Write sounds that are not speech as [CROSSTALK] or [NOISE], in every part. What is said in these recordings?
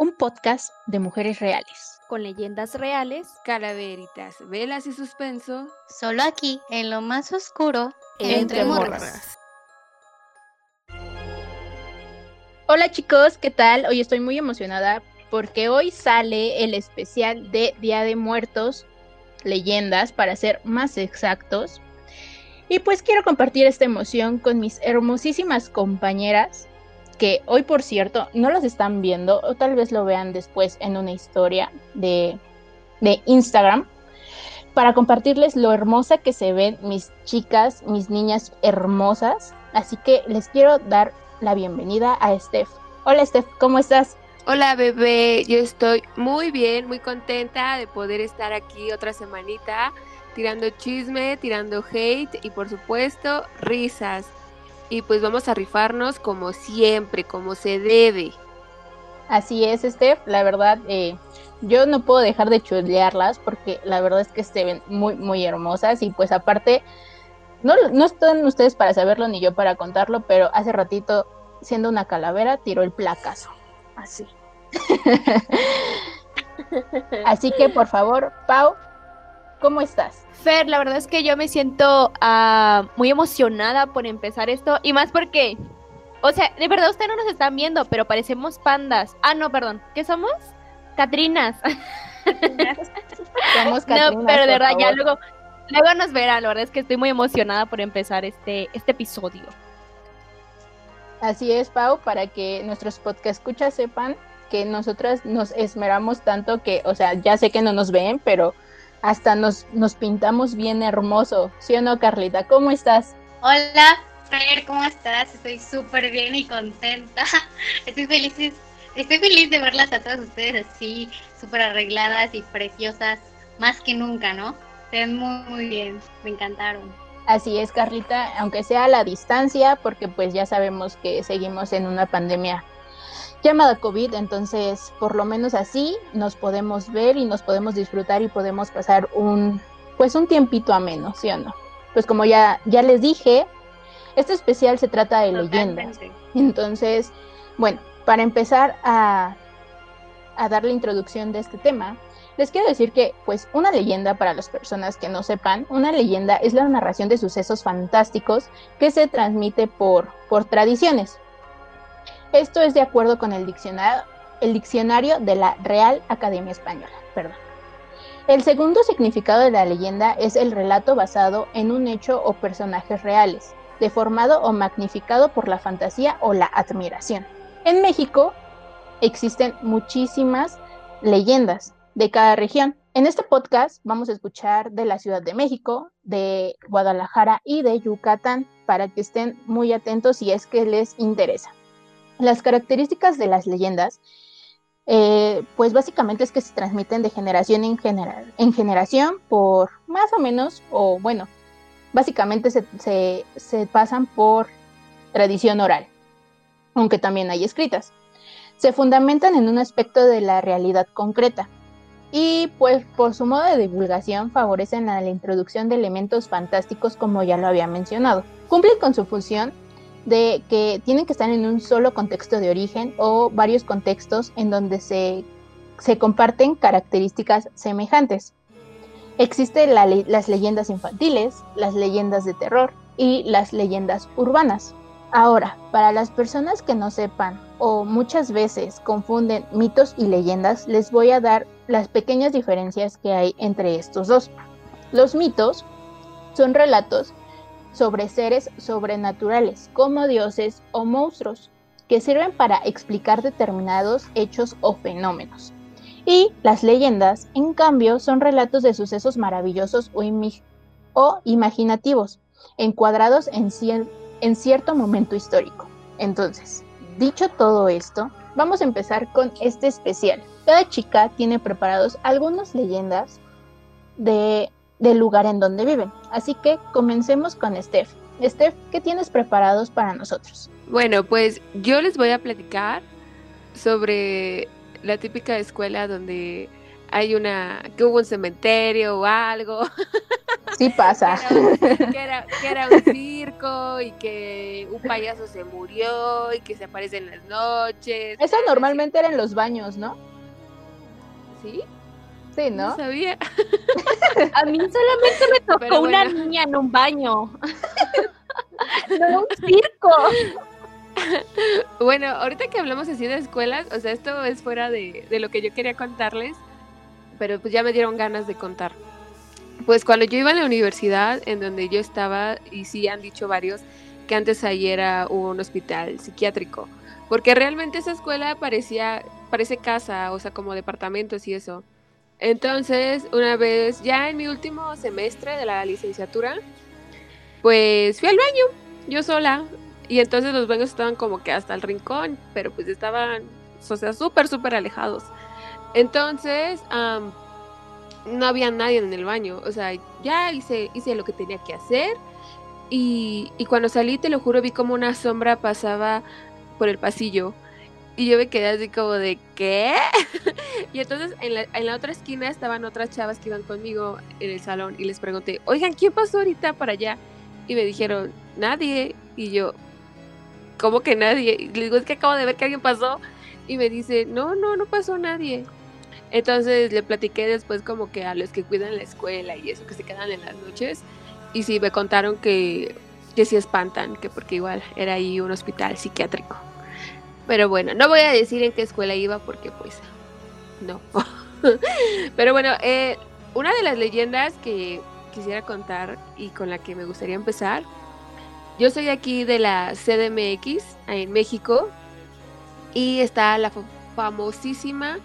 un podcast de mujeres reales. Con leyendas reales, calaveritas, velas y suspenso. Solo aquí, en lo más oscuro, entre, morras. Hola chicos, ¿qué tal? Hoy estoy muy emocionada porque hoy sale el especial de Día de Muertos, leyendas, para ser más exactos. Y pues quiero compartir esta emoción con mis hermosísimas compañeras, que hoy por cierto no las están viendo, o tal vez lo vean después en una historia de, de Instagram, para compartirles lo hermosa que se ven mis chicas, mis niñas hermosas. Así que les quiero dar la bienvenida a Steph. Hola Steph, ¿cómo estás? Hola bebé, yo estoy muy bien, muy contenta de poder estar aquí otra semanita tirando chisme, tirando hate y por supuesto risas. Y pues vamos a rifarnos como siempre, como se debe. Así es, Steph. La verdad, eh, yo no puedo dejar de chulearlas porque la verdad es que se ven muy, muy hermosas. Y pues aparte, no, no están ustedes para saberlo ni yo para contarlo, pero hace ratito, siendo una calavera, tiró el placazo. Así. [LAUGHS] Así que por favor, Pau, ¿cómo estás? Fer, la verdad es que yo me siento uh, muy emocionada por empezar esto y más porque, o sea, de verdad ustedes no nos están viendo, pero parecemos pandas. Ah, no, perdón, ¿qué somos? Catrinas. somos [LAUGHS] Catrinas. No, pero de verdad, ya luego, luego nos verán. La verdad es que estoy muy emocionada por empezar este, este episodio. Así es, Pau, para que nuestros podcast escuchas sepan que nosotras nos esmeramos tanto que, o sea, ya sé que no nos ven, pero hasta nos, nos pintamos bien hermoso, ¿sí o no, Carlita? ¿Cómo estás? Hola, Fer, ¿cómo estás? Estoy súper bien y contenta. [LAUGHS] Estoy feliz, estoy feliz de verlas a todas ustedes así, súper arregladas y preciosas, más que nunca, ¿no? Se ven muy, muy bien, me encantaron. Así es, Carlita, aunque sea a la distancia, porque pues ya sabemos que seguimos en una pandemia llamada COVID, entonces por lo menos así nos podemos ver y nos podemos disfrutar y podemos pasar un pues un tiempito ameno, ¿sí o no? Pues como ya ya les dije, este especial se trata de leyendas. Entonces, bueno, para empezar a a dar la introducción de este tema, les quiero decir que, pues, una leyenda, para las personas que no sepan, una leyenda es la narración de sucesos fantásticos que se transmite por, por tradiciones. Esto es de acuerdo con el diccionario, el diccionario de la Real Academia Española. Perdón. El segundo significado de la leyenda es el relato basado en un hecho o personajes reales, deformado o magnificado por la fantasía o la admiración. En México existen muchísimas leyendas de cada región. En este podcast vamos a escuchar de la Ciudad de México, de Guadalajara y de Yucatán para que estén muy atentos si es que les interesa. Las características de las leyendas, eh, pues básicamente es que se transmiten de generación en, en generación por más o menos, o bueno, básicamente se, se pasan por tradición oral, aunque también hay escritas. Se fundamentan en un aspecto de la realidad concreta, y pues por su modo de divulgación favorecen la introducción de elementos fantásticos como ya lo había mencionado. Cumplen con su función de que tienen que estar en un solo contexto de origen o varios contextos en donde se, comparten características semejantes. Existen las leyendas infantiles, las leyendas de terror y las leyendas urbanas. Ahora, para las personas que no sepan o muchas veces confunden mitos y leyendas, les voy a dar las pequeñas diferencias que hay entre estos dos. Los mitos son relatos sobre seres sobrenaturales, como dioses o monstruos, que sirven para explicar determinados hechos o fenómenos. Y las leyendas, en cambio, son relatos de sucesos maravillosos o, imaginativos, encuadrados en, en cierto momento histórico. Entonces, dicho todo esto, vamos a empezar con este especial. Cada chica tiene preparados algunas leyendas de del lugar en donde viven. Así que comencemos con Steph. Steph, ¿qué tienes preparados para nosotros? Bueno, pues yo les voy a platicar sobre la típica escuela donde hay una que hubo un cementerio o algo. [LAUGHS] Sí pasa. Que era, que era un circo y que un payaso se murió y que se aparece en las noches. Eso normalmente era en los baños, ¿no? ¿Sí? Sí, No ¿no? sabía. [LAUGHS] A mí solamente me tocó Pero una bueno. niña en un baño. [LAUGHS] no un circo. [LAUGHS] Bueno, ahorita que hablamos así de escuelas, o sea, esto es fuera de, de lo que yo quería contarles, pero pues ya me dieron ganas de contar. Pues cuando yo iba a la universidad, en donde yo estaba, y sí han dicho varios, que antes ahí era un hospital psiquiátrico, porque realmente esa escuela parecía, parece casa, o sea, como departamentos y eso. Entonces, una vez, ya en mi último semestre de la licenciatura, pues fui al baño, yo sola, y entonces los baños estaban como que hasta el rincón, pero pues estaban, o sea, súper, súper alejados. Entonces, am, no había nadie en el baño. O sea, ya hice, hice lo que tenía que hacer. Y, y cuando salí, te lo juro, vi como una sombra pasaba por el pasillo. Y yo me quedé así como de, ¿qué? [LAUGHS] y entonces en la, en la otra esquina estaban otras chavas que iban conmigo en el salón. Y les pregunté, oigan, ¿quién pasó ahorita para allá? Y me dijeron, nadie. Y yo, ¿cómo que nadie? Y le digo, es que acabo de ver que alguien pasó. Y me dice, no, no, no pasó nadie. Entonces le platiqué después como que a los que cuidan la escuela y eso, que se quedan en las noches. Y sí, me contaron que, que sí espantan, que porque igual era ahí un hospital psiquiátrico. Pero bueno, no voy a decir en qué escuela iba porque pues no. [LAUGHS] Pero bueno, eh, una de las leyendas que quisiera contar y con la que me gustaría empezar, yo soy aquí de la CDMX en México y está la fa- famosísima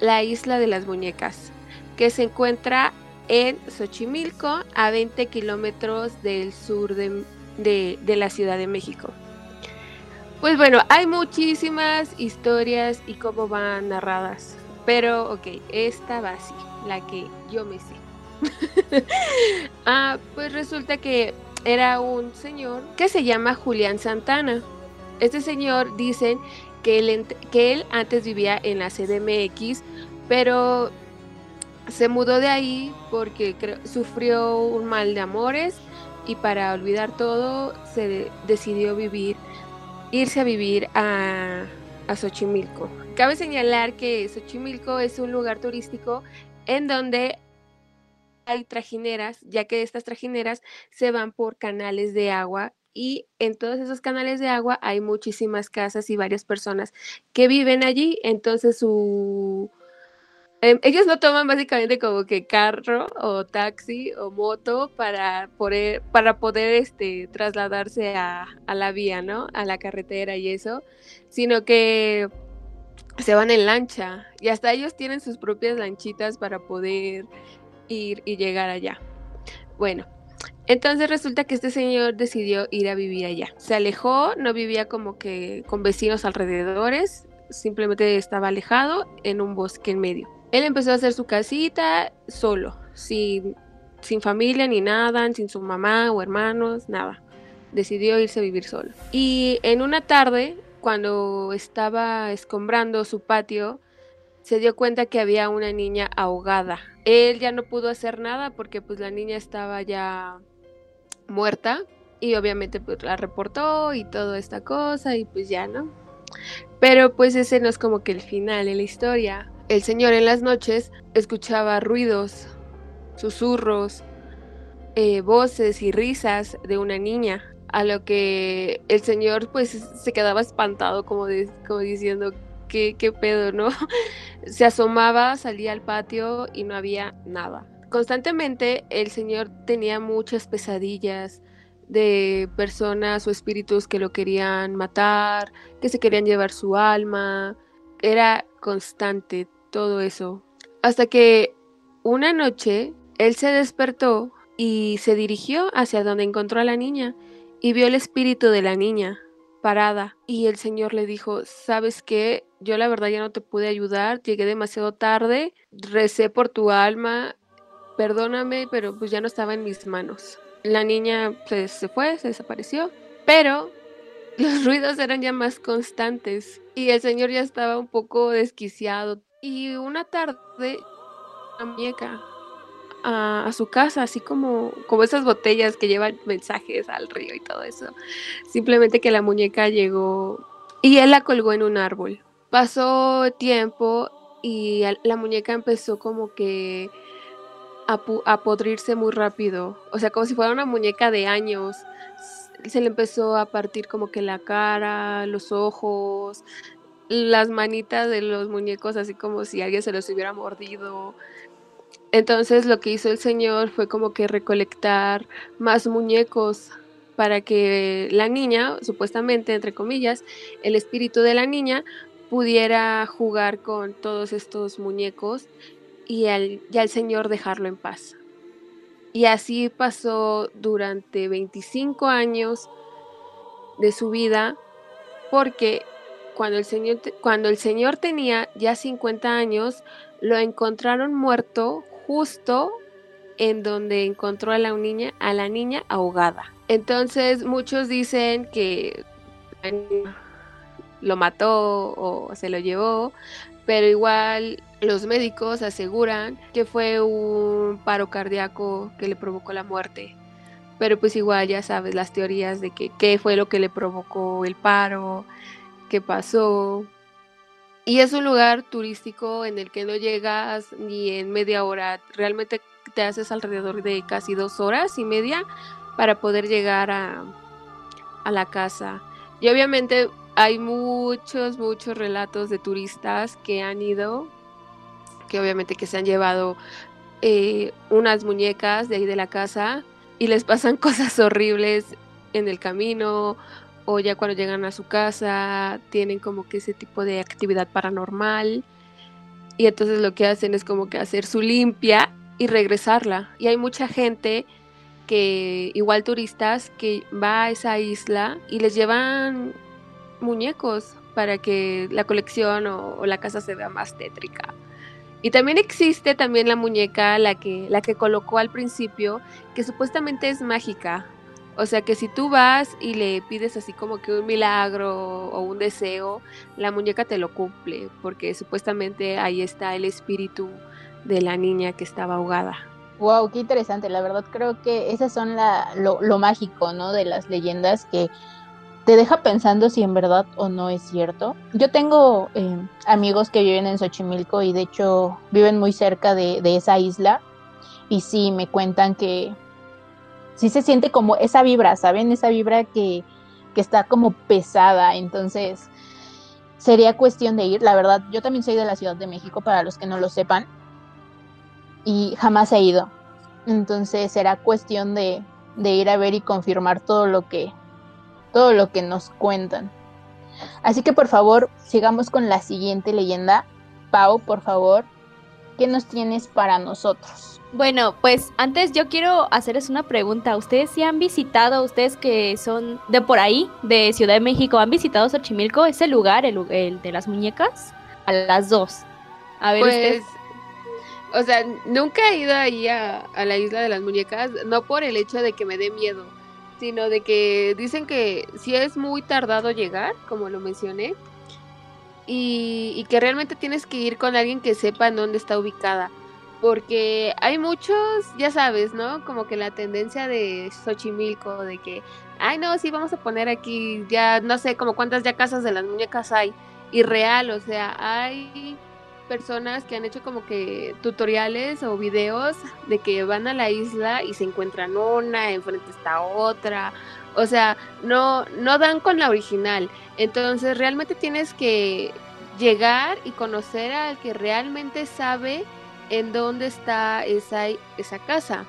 la Isla de las Muñecas, que se encuentra en Xochimilco, a 20 kilómetros del sur de- de la Ciudad de México. Pues bueno, hay muchísimas historias y cómo van narradas, pero ok, esta va así, la que yo me sé. [LAUGHS] ah, pues resulta que era un señor que se llama Julián Santana. Este señor dicen que él, que él antes vivía en la CDMX, pero se mudó de ahí porque sufrió un mal de amores y para olvidar todo se de- decidió vivir, irse a vivir a, a Xochimilco. Cabe señalar que Xochimilco es un lugar turístico en donde hay trajineras, ya que estas trajineras se van por canales de agua y en todos esos canales de agua hay muchísimas casas y varias personas que viven allí, entonces su... em, ellos no toman básicamente como que carro o taxi o moto para poder, para poder este, trasladarse a, a la vía, ¿no? A la carretera y eso, sino que se van en lancha y hasta ellos tienen sus propias lanchitas para poder ir y llegar allá. Bueno, entonces resulta que este señor decidió ir a vivir allá. Se alejó, no vivía como que con vecinos alrededores, simplemente estaba alejado en un bosque en medio. Él empezó a hacer su casita solo, sin, sin familia ni nada, sin su mamá o hermanos, nada. Decidió irse a vivir solo. Y en una tarde, cuando estaba escombrando su patio, se dio cuenta que había una niña ahogada. Él ya no pudo hacer nada porque pues la niña estaba ya muerta y obviamente pues la reportó y toda esta cosa y pues ya no. Pero pues ese no es como que el final de la historia. El señor en las noches escuchaba ruidos, susurros, eh, voces y risas de una niña. A lo que el señor pues se quedaba espantado como, como diciendo, ¿qué, qué pedo, no? [LAUGHS] Se asomaba, salía al patio y no había nada. Constantemente el señor tenía muchas pesadillas de personas o espíritus que lo querían matar, que se querían llevar su alma. Era constante todo eso. Hasta que una noche él se despertó y se dirigió hacia donde encontró a la niña y vio el espíritu de la niña parada y el señor le dijo, ¿sabes qué? Yo la verdad ya no te pude ayudar, llegué demasiado tarde, recé por tu alma, perdóname, pero pues ya no estaba en mis manos. La niña pues, se fue, se desapareció, pero [LAUGHS] los ruidos eran ya más constantes y el señor ya estaba un poco desquiciado. Y una tarde, una muñeca a, a, su casa, así como, como esas botellas que llevan mensajes al río y todo eso. Simplemente que la muñeca llegó y él la colgó en un árbol. Pasó tiempo y la muñeca empezó como que a, a podrirse muy rápido, o sea, como si fuera una muñeca de años. Se le empezó a partir como que la cara, los ojos, las manitas de los muñecos, así como si alguien se los hubiera mordido. Entonces lo que hizo el señor fue como que recolectar más muñecos para que la niña, supuestamente, entre comillas, el espíritu de la niña pudiera jugar con todos estos muñecos y al, Señor dejarlo en paz. Y así pasó durante 25 años de su vida, porque cuando el Señor, cuando el señor tenía ya 50 años, lo encontraron muerto justo en donde encontró a la niña, a la niña ahogada. Entonces muchos dicen que lo mató o se lo llevó, pero igual los médicos aseguran que fue un paro cardíaco que le provocó la muerte. Pero pues igual ya sabes las teorías de que qué fue lo que le provocó el paro, qué pasó. Y es un lugar turístico en el que no llegas ni en media hora. Realmente te haces alrededor de casi dos horas y media para poder llegar a, a la casa. Y obviamente hay muchos, muchos relatos de turistas que han ido, que obviamente que se han llevado eh, unas muñecas de ahí de la casa y les pasan [LAUGHS] cosas horribles en el camino o ya cuando llegan a su casa tienen como que ese tipo de actividad paranormal y entonces lo que hacen es como que hacer su limpia y regresarla. Y hay mucha gente que, igual turistas, que va a esa isla y les llevan muñecos para que la colección o, la casa se vea más tétrica. Y también existe también la muñeca, la que, la que colocó al principio, que supuestamente es mágica. O sea que si tú vas y le pides así como que un milagro o un deseo, la muñeca te lo cumple, porque supuestamente ahí está el espíritu de la niña que estaba ahogada. Wow, qué interesante. La verdad creo que esas son lo mágico, ¿no? De las leyendas que te deja pensando si en verdad o no es cierto. Yo tengo eh, amigos que viven en Xochimilco y de hecho viven muy cerca de, de, esa isla y sí me cuentan que sí se siente como esa vibra, ¿saben? Esa vibra que, que está como pesada, entonces sería cuestión de ir. La verdad, yo también soy de la Ciudad de México, para los que no lo sepan, y jamás he ido. Entonces será cuestión de, de ir a ver y confirmar todo lo que todo lo que nos cuentan. Así que por favor, sigamos con la siguiente leyenda. Pau, por favor, ¿qué nos tienes para nosotros? Bueno, pues antes yo quiero hacerles una pregunta. ¿Ustedes sí han visitado, ustedes que son de por ahí, de Ciudad de México, han visitado Xochimilco, ese lugar, el, el de las muñecas? A las dos. A ver, pues, O sea, nunca he ido ahí a, a la isla de las muñecas, no por el hecho de que me dé miedo, sino de que dicen que si es muy tardado llegar, como lo mencioné, y, que realmente tienes que ir con alguien que sepa en dónde está ubicada. Porque hay muchos, ya sabes, ¿no? Como que la tendencia de Xochimilco, de que, ay, no, sí, vamos a poner aquí, ya no sé, como cuántas ya casas de las muñecas hay. Y real, o sea, hay personas que han hecho como que tutoriales o videos de que van a la isla y se encuentran una, enfrente está otra. O sea, no, no dan con la original. Entonces realmente tienes que llegar y conocer al que realmente sabe en dónde está esa, esa casa.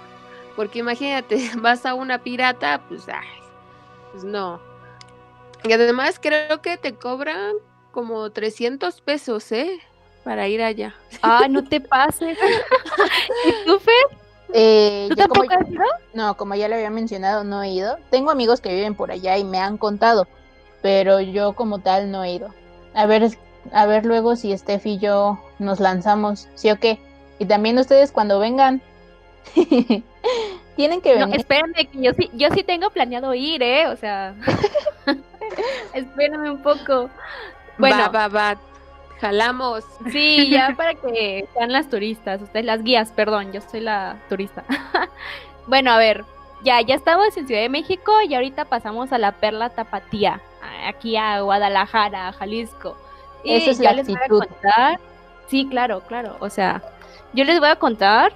Porque imagínate, [LAUGHS] vas a una pirata, pues, ay, pues no. Y además creo que te cobran como 300 pesos, ¿eh? para ir allá. Ah, no te pases. [LAUGHS] ¿Y tú, Fer? Eh, ¿Tú tampoco has ido? No, como ya le había mencionado, no he ido. Tengo amigos que viven por allá y me han contado, pero yo como tal no he ido. A ver, a ver luego si Steph y yo nos lanzamos, ¿sí o qué? Y también ustedes cuando vengan. [LAUGHS] Tienen que venir. No, espérenme, que yo sí, yo sí tengo planeado ir, ¿eh? O sea, [LAUGHS] espérenme un poco. Bueno, va, va, va Jalamos. Sí, ya para que sean las turistas, ustedes las guías, perdón, yo soy la turista. [LAUGHS] bueno, a ver, ya, ya estamos en Ciudad de México y ahorita pasamos a la Perla Tapatía, aquí a Guadalajara, a Jalisco. Y Esa es ya les voy a contar. Sí, claro, claro. O sea, yo les voy a contar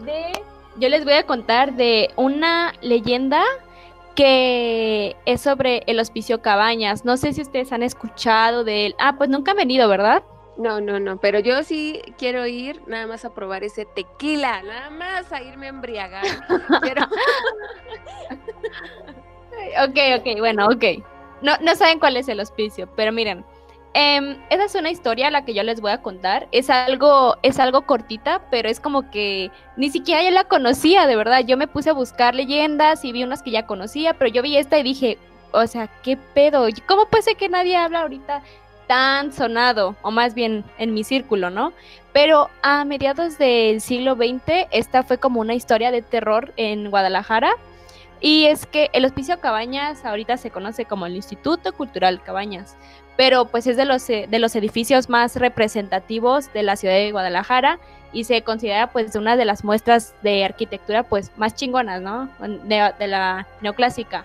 de. Yo les voy a contar de una leyenda que es sobre el hospicio Cabañas. No sé si ustedes han escuchado de él. Ah, pues nunca han venido, ¿verdad? No, no, no, pero yo sí quiero ir nada más a probar ese tequila, nada más a irme a embriagar. [LAUGHS] ok, ok, bueno, ok. No, no saben cuál es el hospicio, pero miren, em, esa es una historia la que yo les voy a contar. Es algo, es algo cortita, pero es como que ni siquiera yo la conocía, de verdad. Yo me puse a buscar leyendas y vi unas que ya conocía, pero yo vi esta y dije, o sea, ¿qué pedo? ¿Cómo puede ser que nadie habla ahorita tan sonado, o más bien en mi círculo, ¿no? Pero a mediados del siglo XX, esta fue como una historia de terror en Guadalajara. Y es que el Hospicio Cabañas ahorita se conoce como el Instituto Cultural Cabañas, pero pues es de los, de los edificios más representativos de la ciudad de Guadalajara y se considera pues una de las muestras de arquitectura pues más chingonas, ¿no? De, de la neoclásica.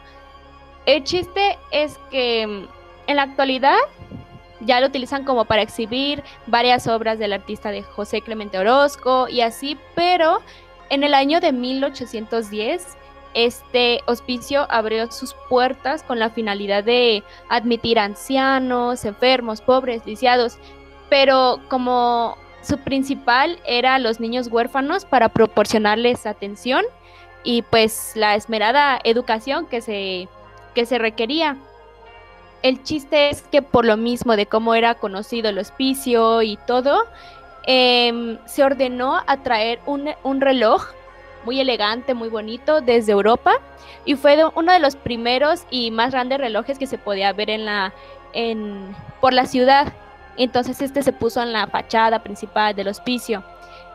El chiste es que mm, en la actualidad ya lo utilizan como para exhibir varias obras del artista de José Clemente Orozco y así, pero en el año de 1810 este hospicio abrió sus puertas con la finalidad de admitir ancianos, enfermos, pobres, lisiados, pero como su principal era los niños huérfanos para proporcionarles atención y pues la esmerada educación que se, que se requería. El chiste es que por lo mismo de cómo era conocido el hospicio y todo, em, se ordenó a traer un, reloj muy elegante, muy bonito desde Europa y fue uno de los primeros y más grandes relojes que se podía ver en la, en, por la ciudad. Entonces este se puso en la fachada principal del hospicio.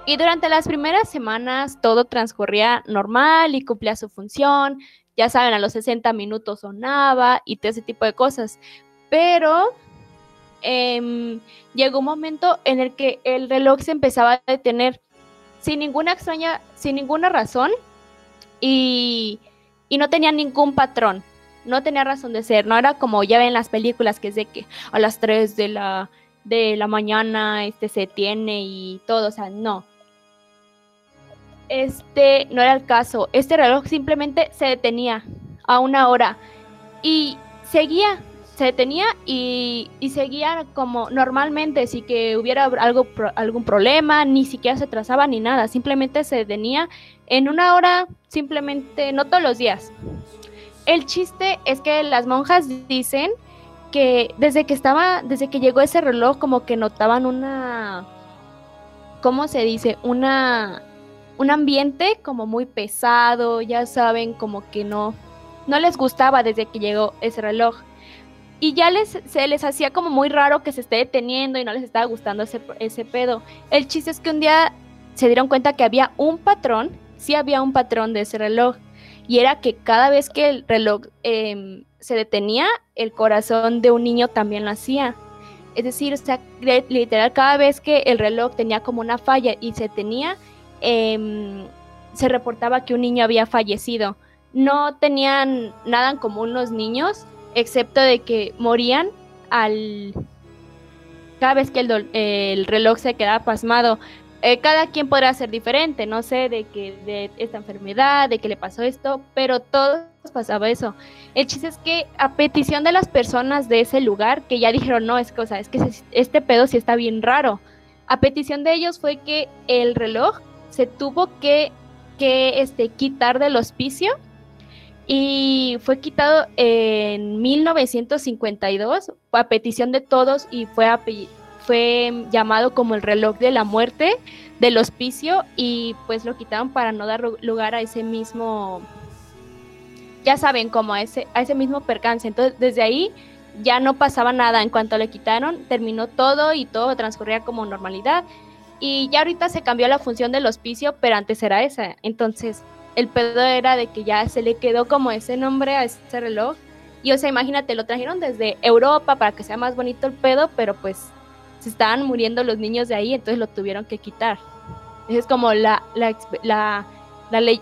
Y durante las primeras semanas todo transcurría normal y cumplía su función ya saben, a los 60 minutos sonaba y todo ese tipo de cosas. Pero em, llegó un momento en el que el reloj se empezaba a detener sin ninguna extraña, sin ninguna razón y, y no tenía ningún patrón. No tenía razón de ser, no era como ya ven las películas que es de que a las 3 de la, de la mañana este se tiene y todo, o sea, no este no era el caso. Este reloj simplemente se detenía a una hora y seguía, se detenía y, seguía como normalmente, si que hubiera algo, algún problema, ni siquiera se trazaba ni nada, simplemente se detenía en una hora, simplemente, no todos los días. El chiste es que las monjas dicen que desde que estaba, desde que llegó ese reloj, como que notaban una, ¿cómo se dice? Una un ambiente como muy pesado, ya saben, como que no, no les gustaba desde que llegó ese reloj. Y ya les, se les hacía como muy raro que se esté deteniendo y no les estaba gustando ese, ese pedo. El chiste es que un día se dieron cuenta que había un patrón, sí había un patrón de ese reloj, y era que cada vez que el reloj em, se detenía, el corazón de un niño también lo hacía. Es decir, literal, cada vez que el reloj tenía como una falla y se tenía, Em, se reportaba que un niño había fallecido. No tenían nada en común los niños, excepto de que morían al cada vez que el, reloj se quedaba pasmado. Eh, cada quien podrá ser diferente, no sé, de que de esta enfermedad, de que le pasó esto, pero todos pasaba eso. El chiste es que a petición de las personas de ese lugar, que ya dijeron, no, es cosa, es que este pedo sí está bien raro. A petición de ellos fue que el reloj se tuvo que, que este, quitar del hospicio y fue quitado en 1952 a petición de todos y fue, fue llamado como el reloj de la muerte del hospicio y pues lo quitaron para no dar lugar a ese mismo, ya saben, como a ese, a ese mismo percance. Entonces desde ahí ya no pasaba nada. En cuanto le quitaron, terminó todo y todo transcurría como normalidad. Y ya ahorita se cambió la función del hospicio, pero antes era esa. Entonces, el pedo era de que ya se le quedó como ese nombre a ese reloj. Y o sea, imagínate, lo trajeron desde Europa para que sea más bonito el pedo, pero pues se estaban muriendo los niños de ahí, entonces lo tuvieron que quitar. Es como la, la, la,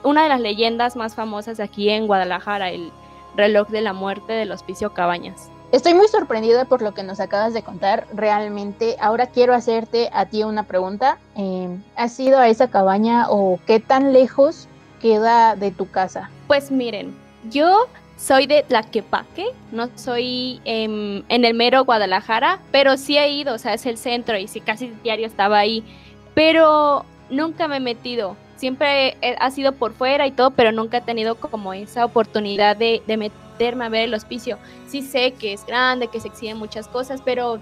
una de las leyendas más famosas aquí en Guadalajara, el reloj de la muerte del Hospicio Cabañas. Estoy muy sorprendida por lo que nos acabas de contar. Realmente, ahora quiero hacerte a ti una pregunta. Eh, ¿Has ido a esa cabaña o qué tan lejos queda de tu casa? Pues miren, yo soy de Tlaquepaque, no soy en el mero Guadalajara, pero sí he ido, o sea, es el centro y sí casi diario estaba ahí, pero nunca me he metido. Siempre ha sido por fuera y todo, pero nunca he tenido como esa oportunidad de, meterme a ver el hospicio. Sí sé que es grande, que se exigen muchas cosas, pero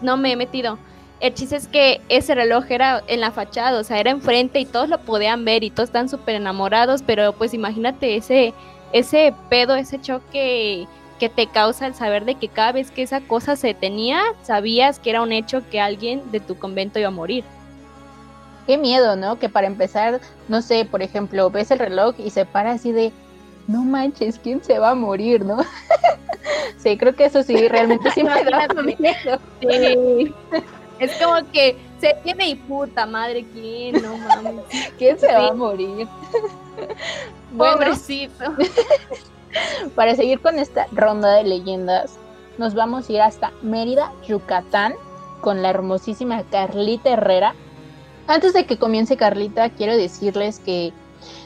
no me he metido. El chiste es que ese reloj era en la fachada, o sea, era enfrente y todos lo podían ver y todos están súper enamorados, pero pues imagínate ese ese pedo, ese choque que te causa el saber de que cada vez que esa cosa se tenía, sabías que era un hecho que alguien de tu convento iba a morir. Qué miedo, ¿no? Que para empezar, no sé, por ejemplo, ves el reloj y se para así de, no manches, ¿quién se va a morir, no? [LAUGHS] sí, creo que eso sí, realmente sí me [LAUGHS] da miedo. Sí. Es como que se tiene y puta madre, ¿quién? No mames. [LAUGHS] ¿Quién se va a morir? [LAUGHS] Pobrecito. [LAUGHS] para seguir con esta ronda de leyendas, nos vamos a ir hasta Mérida, Yucatán, con la hermosísima Carlita Herrera. Antes de que comience Carlita, quiero decirles que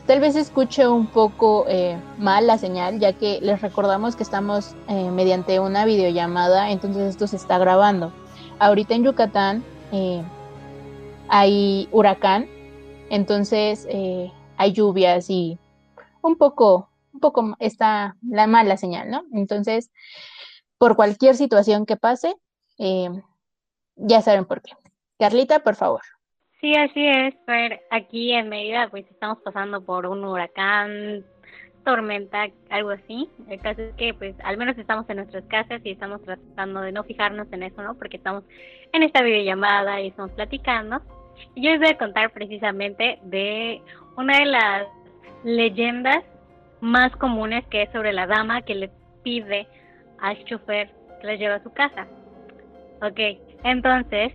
tal vez escuche un poco eh, mal la señal, ya que les recordamos que estamos eh, mediante una videollamada, entonces esto se está grabando. Ahorita en Yucatán eh, hay huracán, entonces hay lluvias y un poco, un poco está la mala señal, ¿no? Entonces, por cualquier situación que pase, eh, ya saben por qué. Carlita, por favor. Sí, así es, Fer. Aquí en Mérida, pues estamos pasando por un huracán, tormenta, algo así. El caso es que, pues, al menos estamos en nuestras casas y estamos tratando de no fijarnos en eso, ¿no? Porque estamos en esta videollamada y estamos platicando. Y yo les voy a contar precisamente de una de las leyendas más comunes que es sobre la dama que le pide al chofer que la lleve a su casa. Ok, entonces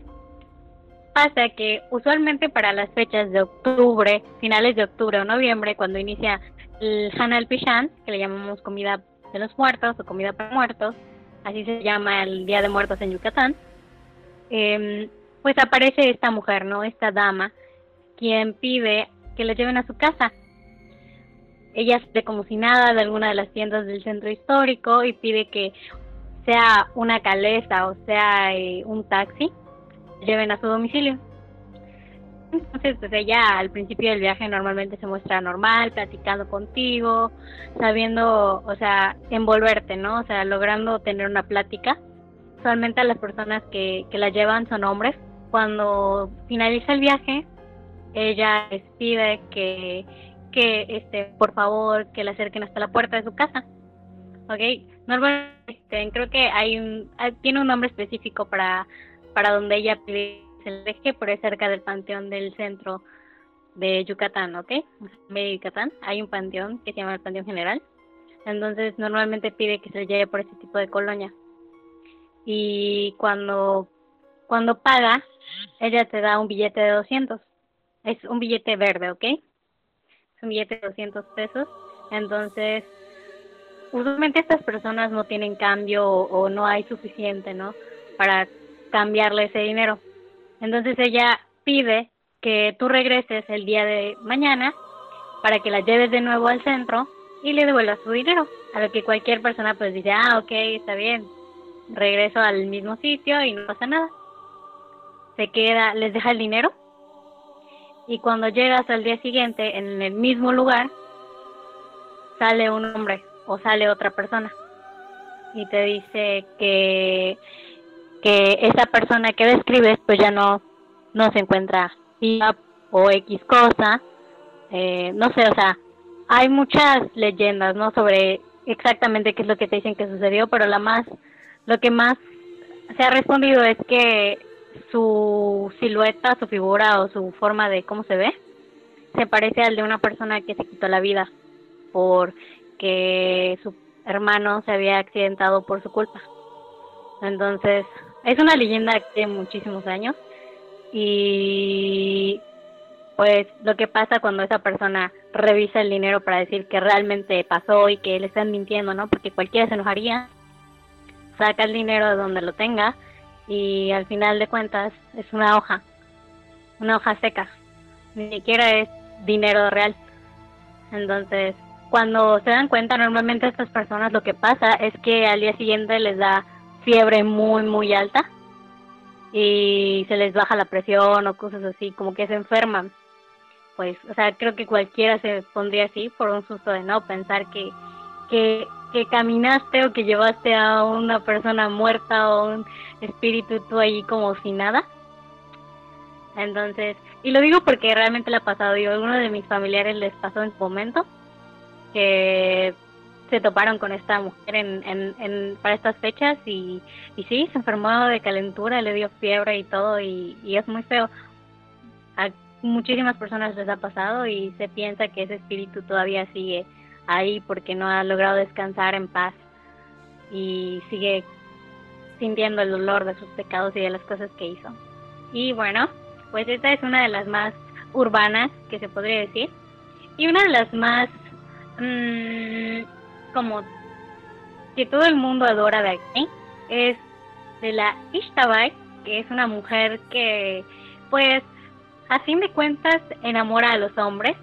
pasa que usualmente para las fechas de octubre, finales de octubre o noviembre, cuando inicia el Hanal Pishan, que le llamamos comida de los muertos o comida para muertos, así se llama el Día de Muertos en Yucatán, em, pues aparece esta mujer, ¿no? Esta dama, quien pide que la lleven a su casa. Ella sale como si nada de alguna de las tiendas del centro histórico y pide que sea una calesa o sea eh, un taxi, lleven a su domicilio. Entonces, pues ella al principio del viaje normalmente se muestra normal, platicando contigo, sabiendo, o sea, envolverte, ¿no? O sea, logrando tener una plática. Usualmente las personas que, que la llevan son hombres. Cuando finaliza el viaje, ella les pide que, que este, por favor, que la acerquen hasta la puerta de su casa. ¿Ok? Normalmente creo que hay un, tiene un nombre específico para, para donde ella pide el deje, pero es cerca del panteón del centro de Yucatán, ¿ok? De Yucatán hay un panteón que se llama el Panteón General. Entonces normalmente pide que se lleve por ese tipo de colonia. Y cuando, cuando paga, ella te da un billete de 200 es un billete verde, ¿ok? Es un billete de 200 pesos. Entonces, usualmente estas personas no tienen cambio o, no hay suficiente, ¿no? Para cambiarle ese dinero. Entonces ella pide que tú regreses el día de mañana para que la lleves de nuevo al centro y le devuelvas su dinero. A lo que cualquier persona pues dice, ah, ok, está bien, regreso al mismo sitio y no pasa nada. Se queda, les deja el dinero y cuando llegas al día siguiente en el mismo lugar, sale un hombre o sale otra persona y te dice que, que esa persona que describes pues ya no, no se encuentra viva o X cosa, eh, no sé, o sea, hay muchas leyendas, ¿no? Sobre exactamente qué es lo que te dicen que sucedió, pero la más, lo que más se ha respondido es que su silueta, su figura o su forma de cómo se ve se parece al de una persona que se quitó la vida porque su hermano se había accidentado por su culpa. Entonces, es una leyenda de muchísimos años y pues lo que pasa cuando esa persona revisa el dinero para decir que realmente pasó y que le están mintiendo, ¿no? Porque cualquiera se enojaría, saca el dinero de donde lo tenga y al final de cuentas es una hoja, una hoja seca, ni siquiera es dinero real. Entonces, cuando se dan cuenta, normalmente a estas personas lo que pasa es que al día siguiente les da fiebre muy, muy alta y se les baja la presión o cosas así, como que se enferman. Pues, o sea, creo que cualquiera se pondría así por un susto de no pensar que, que, que caminaste o que llevaste a una persona muerta o un espíritu tú ahí como si nada. Entonces, y lo digo porque realmente le ha pasado, yo a algunos de mis familiares les pasó en su momento que se toparon con esta mujer en, en, en, para estas fechas y, y sí, se enfermó de calentura, le dio fiebre y todo y, y es muy feo. A muchísimas personas les ha pasado y se piensa que ese espíritu todavía sigue ahí porque no ha logrado descansar en paz y sigue sintiendo el dolor de sus pecados y de las cosas que hizo. Y bueno, pues esta es una de las más urbanas que se podría decir y una de las más mmm, como que todo el mundo adora de aquí es de la Ishtabai, que es una mujer que, pues, a fin de cuentas, enamora a los hombres.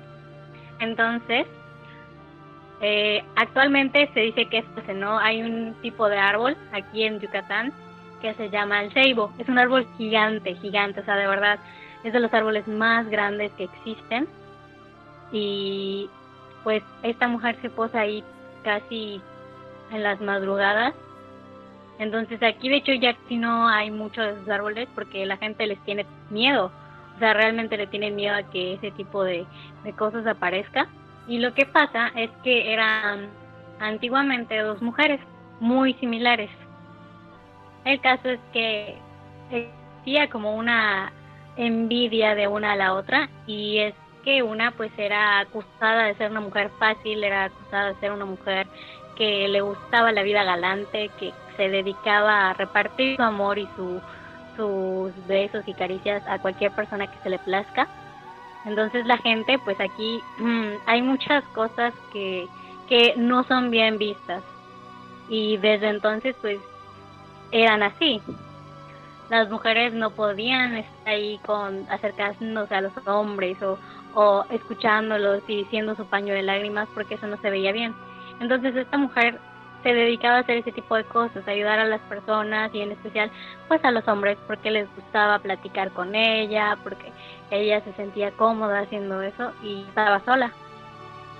Entonces, eh, actualmente se dice que esto no hay un tipo de árbol aquí en Yucatán que se llama el ceibo. Es un árbol gigante, gigante, o sea, de verdad, es de los árboles más grandes que existen. Y pues esta mujer se posa ahí casi en las madrugadas. Entonces aquí de hecho ya si no hay muchos de árboles porque la gente les tiene miedo. O sea, realmente le tienen miedo a que ese tipo de, de cosas aparezca. Y lo que pasa es que eran antiguamente dos mujeres muy similares. El caso es que existía como una envidia de una a la otra y es que una pues era acusada de ser una mujer fácil, era acusada de ser una mujer que le gustaba la vida galante, que se dedicaba a repartir su amor y su, sus besos y caricias a cualquier persona que se le plazca. Entonces la gente, pues aquí [CLEARS THROAT] hay muchas cosas que, que no son bien vistas. Y desde entonces, pues, eran así. Las mujeres no podían estar ahí con acercándose a los hombres o, o escuchándolos y diciendo su paño de lágrimas porque eso no se veía bien. Entonces esta mujer se dedicaba a hacer ese tipo de cosas, ayudar a las personas y en especial pues a los hombres porque les gustaba platicar con ella, porque ella se sentía cómoda haciendo eso y estaba sola.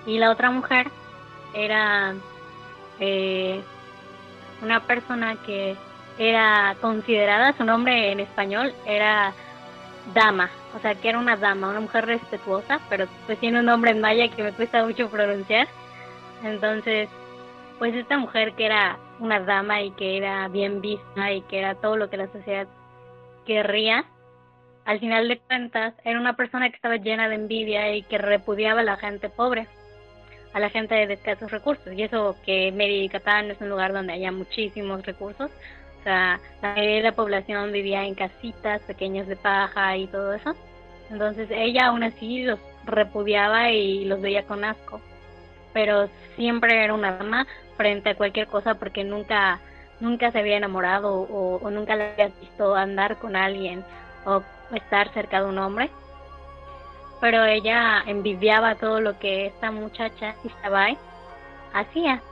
Y la otra mujer era eh, una persona que era considerada, su nombre en español era dama, o sea, que era una dama, una mujer respetuosa, pero pues tiene un nombre en maya que me cuesta mucho pronunciar. Entonces, pues esta mujer que era una dama y que era bien vista y que era todo lo que la sociedad querría, al final de cuentas era una persona que estaba llena de envidia y que repudiaba a la gente pobre, a la gente de escasos recursos. Y eso que Mérida y Catán es un lugar donde haya muchísimos recursos, o sea, la mayoría de la población vivía en casitas pequeñas de paja y todo eso. Entonces ella aún así los repudiaba y los veía con asco. Pero siempre era una dama frente a cualquier cosa porque nunca nunca se había enamorado o, o nunca la había visto andar con alguien o estar cerca de un hombre. Pero ella envidiaba todo lo que esta muchacha Isabai hacía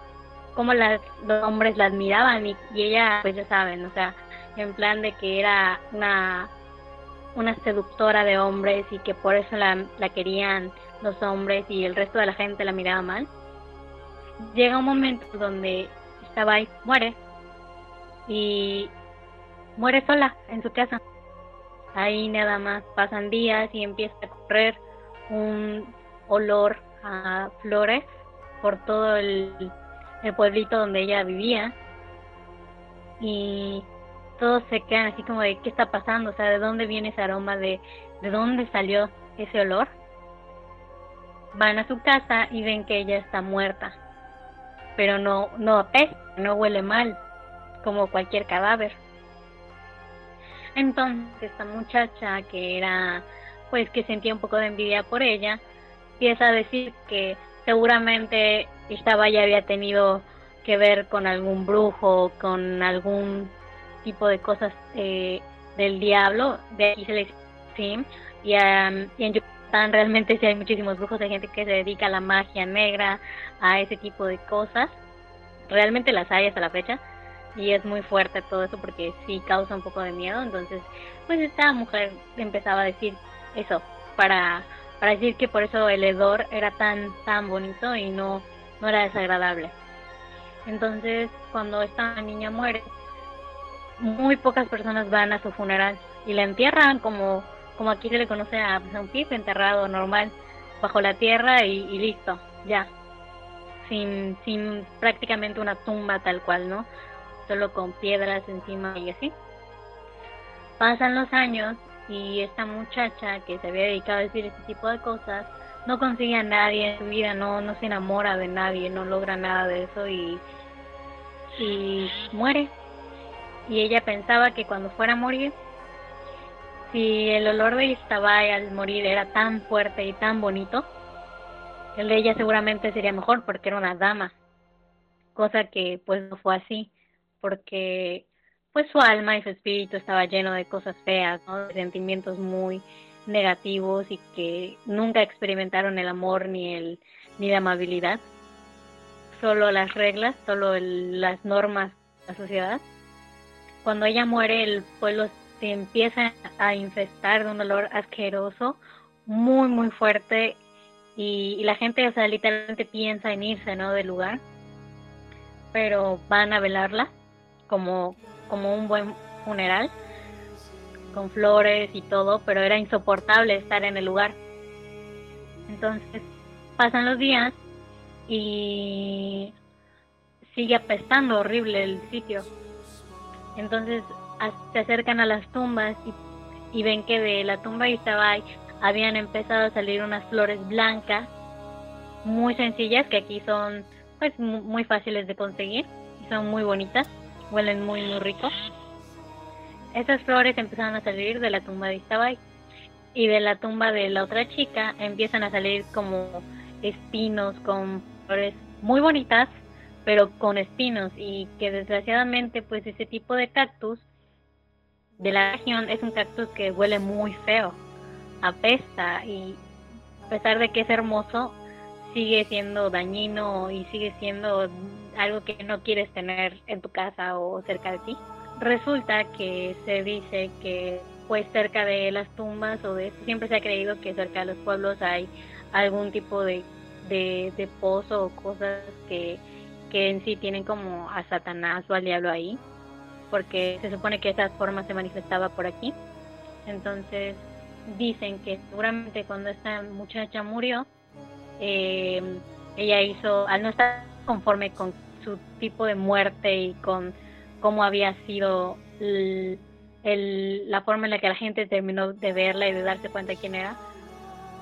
cómo las, los hombres la admiraban y, y, ella, pues ya saben, o sea, en plan de que era una, una seductora de hombres y que por eso la, la querían los hombres y el resto de la gente la miraba mal. Llega un momento donde estaba ahí, muere y muere sola en su casa. Ahí nada más pasan días y empieza a correr un olor a flores por todo el el pueblito donde ella vivía y todos se quedan así como de qué está pasando, o sea, de dónde viene ese aroma, de, de dónde salió ese olor. Van a su casa y ven que ella está muerta, pero no, no apesta, no huele mal, como cualquier cadáver. Entonces esta muchacha que era, pues que sentía un poco de envidia por ella, empieza a decir que seguramente estaba ya había tenido que ver con algún brujo, con algún tipo de cosas eh, del diablo, de aquí se le dice y, um, y en Yucatán realmente sí hay muchísimos brujos, hay gente que se dedica a la magia negra, a ese tipo de cosas, realmente las hay hasta la fecha, y es muy fuerte todo eso porque sí causa un poco de miedo, entonces pues esta mujer empezaba a decir eso, para, para decir que por eso el hedor era tan, tan bonito y no, no era desagradable. Entonces, cuando esta niña muere, muy pocas personas van a su funeral y la entierran como, como aquí se le conoce a pues, un pip enterrado normal bajo la tierra y, y, listo, ya. Sin, sin prácticamente una tumba tal cual, ¿no? Solo con piedras encima y así. Pasan los años y esta muchacha que se había dedicado a decir este tipo de cosas no consigue a nadie en su vida, no, no se enamora de nadie, no logra nada de eso y, y muere. Y ella pensaba que cuando fuera a morir, si el olor de Istabay al morir era tan fuerte y tan bonito, el de ella seguramente sería mejor porque era una dama, cosa que pues no fue así, porque pues su alma y su espíritu estaba lleno de cosas feas, de sentimientos muy negativos y que nunca experimentaron el amor ni el ni la amabilidad, solo las reglas, solo las normas de la sociedad. Cuando ella muere el pueblo se empieza a infestar de un olor asqueroso, muy, muy fuerte, y, la gente, o sea, literalmente piensa en irse, ¿no?, del lugar, pero van a velarla como, como un buen funeral, con flores y todo, pero era insoportable estar en el lugar. Entonces, pasan los días y sigue apestando horrible el sitio entonces se acercan a las tumbas y, ven que de la tumba de Itabay habían empezado a salir unas flores blancas muy sencillas que aquí son pues muy fáciles de conseguir y son muy bonitas, huelen muy muy rico. Esas flores empezaron a salir de la tumba de Itabay y de la tumba de la otra chica empiezan a salir como espinos con flores muy bonitas pero con espinos. Y que desgraciadamente pues ese tipo de cactus de la región es un cactus que huele muy feo, apesta. Y a pesar de que es hermoso sigue siendo dañino y sigue siendo algo que no quieres tener en tu casa o cerca de ti. Resulta que se dice que pues cerca de las tumbas o de siempre se ha creído que cerca de los pueblos hay algún tipo de, de, pozo o cosas que que en sí tienen como a Satanás o al diablo ahí, porque se supone que esa forma se manifestaba por aquí. Entonces dicen que seguramente cuando esta muchacha murió, eh, ella hizo, al no estar conforme con su tipo de muerte y con cómo había sido el, la forma en la que la gente terminó de verla y de darse cuenta de quién era,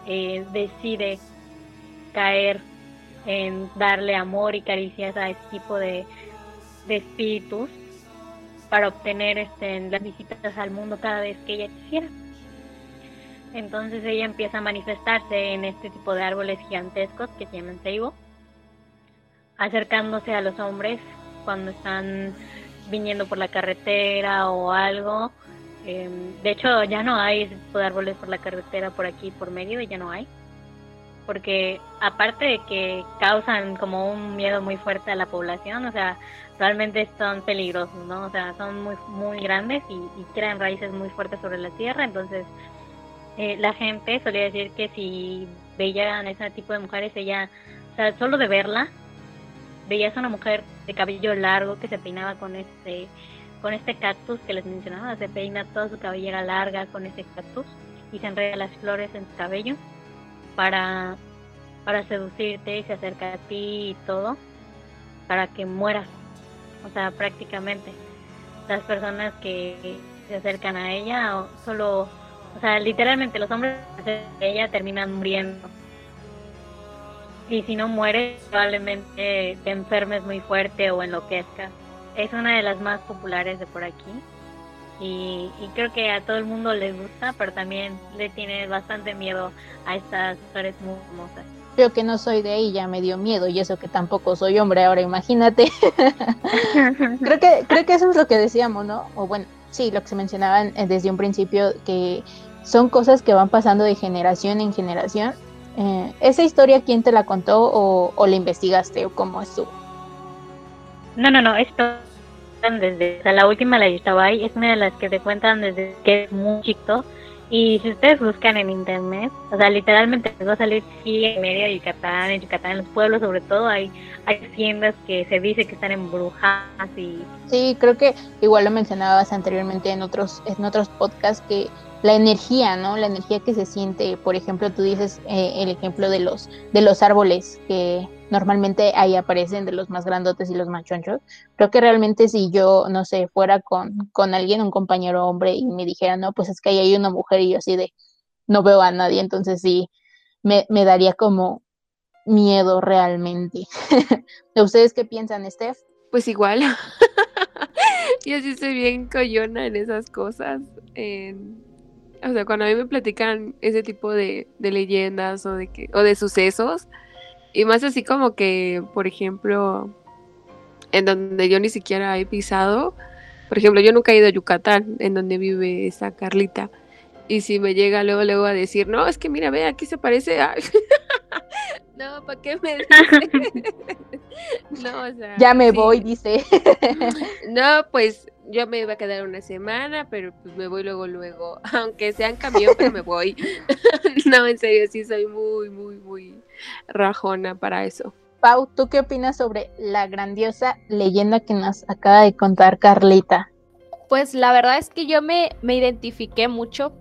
eh, decide caer en darle amor y caricias a este tipo de, espíritus para obtener este, las visitas al mundo cada vez que ella quisiera. Entonces ella empieza a manifestarse en este tipo de árboles gigantescos que se llaman acercándose a los hombres cuando están viniendo por la carretera o algo. Em, de hecho, ya no hay ese tipo de árboles por la carretera por aquí, por medio, ya no hay porque aparte de que causan como un miedo muy fuerte a la población, o sea, realmente son peligrosos, ¿no? O sea, son muy, muy grandes y, crean raíces muy fuertes sobre la tierra, entonces eh, la gente solía decir que si veían ese tipo de mujeres, ella, o sea, solo de verla, veías a una mujer de cabello largo que se peinaba con este con este cactus que les mencionaba, se peina toda su cabellera larga con ese cactus y se enreda las flores en su cabello para, para seducirte y se acerca a ti y todo, para que mueras. O sea, prácticamente las personas que se acercan a ella solo, o sea, literalmente los hombres de ella terminan muriendo. Y si no mueres, probablemente te enfermes muy fuerte o enloquezcas. Es una de las más populares de por aquí. y, creo que a todo el mundo le gusta, pero también le tiene bastante miedo a estas mujeres muy famosas. Creo que no soy de ya me dio miedo y eso que tampoco soy hombre, ahora imagínate. [LAUGHS] creo que creo que eso es lo que decíamos, ¿no? O bueno, sí, lo que se mencionaba eh, desde un principio que son cosas que van pasando de generación en generación. Eh, ¿Esa historia quién te la contó o, o la investigaste o cómo estuvo? No, no, no, esto desde la última la estaba ahí, es una de las que te cuentan desde que es muy chico. Y si ustedes buscan en internet, o sea, literalmente les va a salir sí en media de Yucatán, en Yucatán, en los pueblos sobre todo, hay, hay haciendas que se dice que están embrujadas y... Sí, creo que igual lo mencionabas anteriormente en otros, en otros podcasts que la energía, ¿no? La energía que se siente, por ejemplo, tú dices eh, el ejemplo de los, de los árboles que normalmente ahí aparecen de los más grandotes y los más chonchos. Creo que realmente si yo, no sé, fuera con, con alguien, un compañero hombre, y me dijera, no, pues es que ahí hay una mujer y yo así de, no veo a nadie, entonces sí, me, me daría como miedo realmente. [LAUGHS] ¿Ustedes qué piensan, Steph? Pues igual. [LAUGHS] yo sí soy bien coyona en esas cosas. O sea, cuando a mí me platican ese tipo de, de leyendas o de, que, o de sucesos, y más así como que, por ejemplo, en donde yo ni siquiera he pisado, por ejemplo, yo nunca he ido a Yucatán, en donde vive esa Carlita. Y si me llega luego, luego a decir, no, es que mira, ve, aquí se parece a... [LAUGHS] no, ¿para qué me [LAUGHS] [LAUGHS] no, o sea... Ya me voy, dice. no, pues yo me iba a quedar una semana, pero pues me voy luego, luego. [LAUGHS] Aunque sea en camión, pero me voy. [LAUGHS] no, en serio, sí soy muy, muy, muy rajona para eso. Pau, ¿tú qué opinas sobre la grandiosa leyenda que nos acaba de contar Carlita? Pues la verdad es que yo me, me identifiqué mucho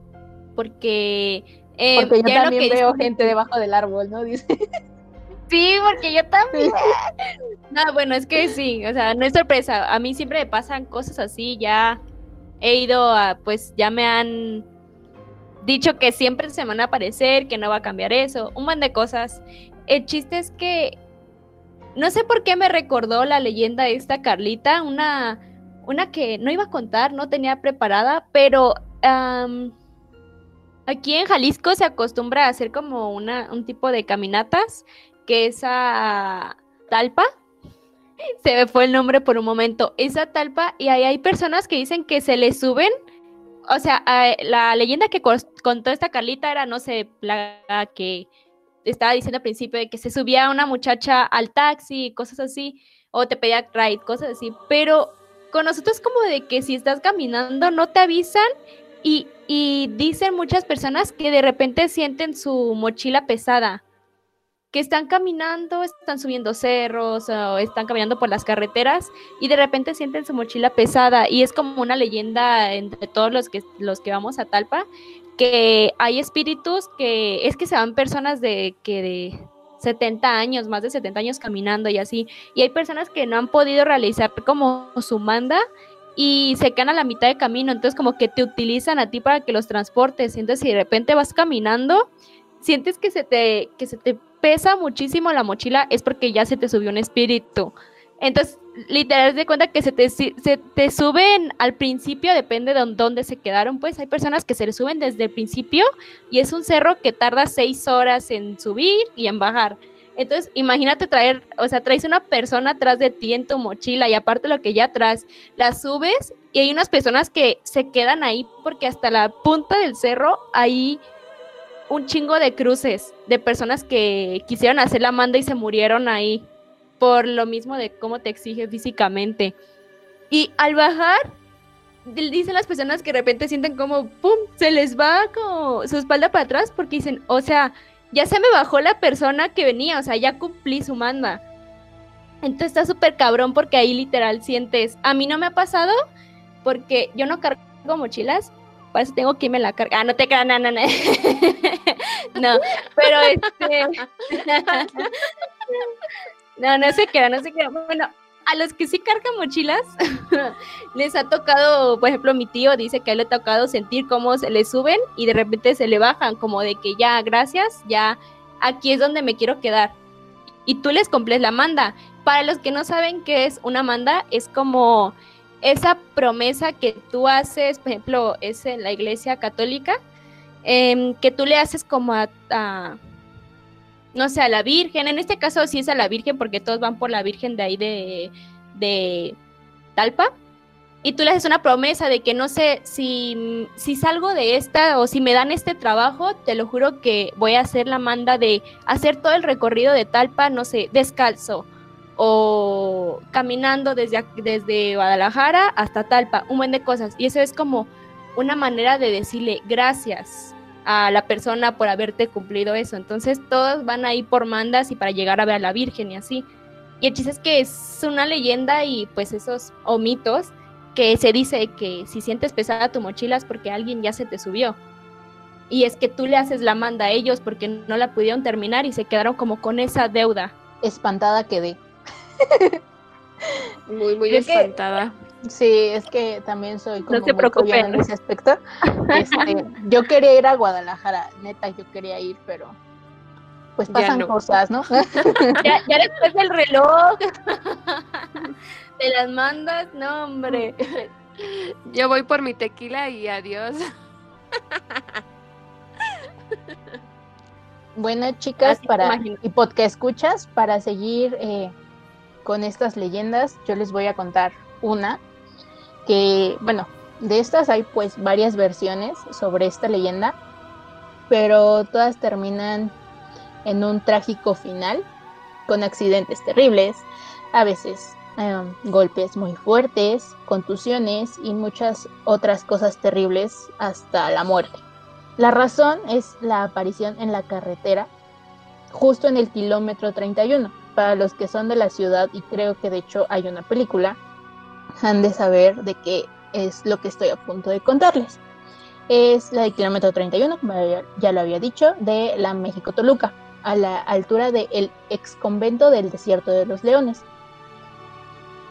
porque... Eh, porque yo también veo gente debajo del árbol, ¿no? [LAUGHS] Dice. Sí, porque yo también. No, bueno, es que sí, o sea, no es sorpresa. A mí siempre me pasan cosas así, ya he ido a, pues ya me han dicho que siempre se van a aparecer, que no va a cambiar eso, un montón de cosas. El chiste es que no sé por qué me recordó la leyenda de esta Carlita, una, una que no iba a contar, no tenía preparada, pero aquí en Jalisco se acostumbra a hacer como una, un tipo de caminatas, que esa talpa, se me fue el nombre por un momento, esa talpa, y ahí hay personas que dicen que se le suben o sea, la leyenda que contó esta Carlita era, no sé, la que estaba diciendo al principio de que se subía una muchacha al taxi, cosas así, o te pedía ride, cosas así, pero con nosotros como de que si estás caminando no te avisan y, y dicen muchas personas que de repente sienten su mochila pesada que están caminando, están subiendo cerros o están caminando por las carreteras y de repente sienten su mochila pesada y es como una leyenda entre todos los que, los que vamos a Talpa, que hay espíritus que es que se van personas de que de 70 años, más de 70 años caminando y así, y hay personas que no han podido realizar como su manda y se quedan a la mitad de camino, entonces como que te utilizan a ti para que los transportes, entonces si de repente vas caminando, sientes que se te, que se te pesa muchísimo la mochila, es porque ya se te subió un espíritu. Entonces, literal, de cuenta que se te, se te suben al principio, depende de dónde se quedaron, pues hay personas que se le suben desde el principio y es un cerro que tarda seis horas en subir y en bajar. Entonces, imagínate traer, o sea, traes una persona atrás de ti en tu mochila y aparte lo que ya traes, la subes y hay unas personas que se quedan ahí porque hasta la punta del cerro ahí un chingo de cruces de personas que quisieron hacer la manda y se murieron ahí por lo mismo de cómo te exige físicamente. Y al bajar, dicen las personas que de repente sienten como, ¡pum!, se les va como su espalda para atrás porque dicen, o sea, ya se me bajó la persona que venía, o sea, ya cumplí su manda. Entonces está súper cabrón porque ahí literal sientes, a mí no me ha pasado porque yo no cargo mochilas, eso tengo que irme la carga. Ah, no te creas, no, no, no. [LAUGHS] no, pero este. [LAUGHS] no, no se queda, no se queda. Bueno, a los que sí cargan mochilas, [LAUGHS] les ha tocado, por ejemplo, mi tío dice que a él le ha tocado sentir cómo se le suben y de repente se le bajan, como de que ya, gracias, ya aquí es donde me quiero quedar. Y tú les cumples la manda. Para los que no saben qué es una manda, es como esa promesa que tú haces, por ejemplo, es en la iglesia católica, em, que tú le haces como a, no sé, a la Virgen, en este caso sí es a la Virgen porque todos van por la Virgen de ahí de, de Talpa, y tú le haces una promesa de que no sé si, si salgo de esta o si me dan este trabajo, te lo juro que voy a hacer la manda de hacer todo el recorrido de Talpa, no sé, descalzo o caminando desde, desde Guadalajara hasta Talpa, un buen de cosas. Y eso es como una manera de decirle gracias a la persona por haberte cumplido eso. Entonces todos van ahí por mandas y para llegar a ver a la Virgen y así. Y el chiste es que es una leyenda y pues esos o mitos que se dice que si sientes pesada tu mochila es porque alguien ya se te subió. Y es que tú le haces la manda a ellos porque no la pudieron terminar y se quedaron como con esa deuda. Espantada quedé. Muy, muy espantada. sí, es que también soy como no se preocupen en ese aspecto. [LAUGHS] Este, yo quería ir a Guadalajara, neta, yo quería ir, pero pues pasan cosas, ¿no? [LAUGHS] ya, ya después del reloj, [LAUGHS] de las mandas, no, hombre. Yo voy por mi tequila y adiós. Bueno, chicas, para y podcast escuchas, para seguir eh, con estas leyendas, yo les voy a contar una que, bueno, de estas hay pues varias versiones sobre esta leyenda, pero todas terminan en un trágico final, con accidentes terribles, a veces em, golpes muy fuertes, contusiones y muchas otras cosas terribles hasta la muerte. La razón es la aparición en la carretera, justo en el kilómetro 31 para los que son de la ciudad, y creo que de hecho hay una película, han de saber de qué es lo que estoy a punto de contarles. Es la de kilómetro 31, como ya lo había dicho, de la México-Toluca, a la altura del ex convento del Desierto de los Leones.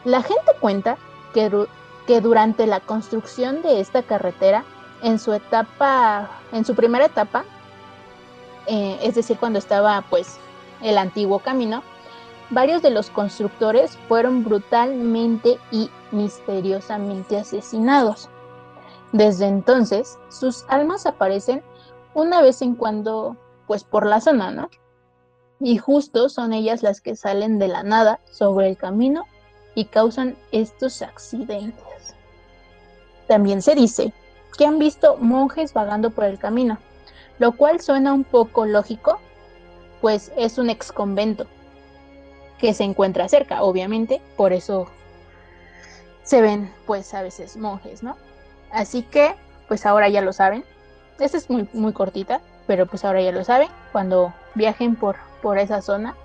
La gente cuenta que, que durante la construcción de esta carretera, en su etapa, en su primera etapa, eh, es decir, cuando estaba pues el antiguo camino, varios de los constructores fueron brutalmente y misteriosamente asesinados. Desde entonces, sus almas aparecen una vez en cuando, pues por la zona, ¿no? Y justo son ellas las que salen de la nada sobre el camino y causan estos accidentes. También se dice que han visto monjes vagando por el camino, lo cual suena un poco lógico, pues es un ex convento, que se encuentra cerca, obviamente, por eso se ven pues a veces monjes, ¿no? Así que pues ahora ya lo saben. Esta es muy, muy cortita, pero pues ahora ya lo saben. Cuando viajen por, por esa zona,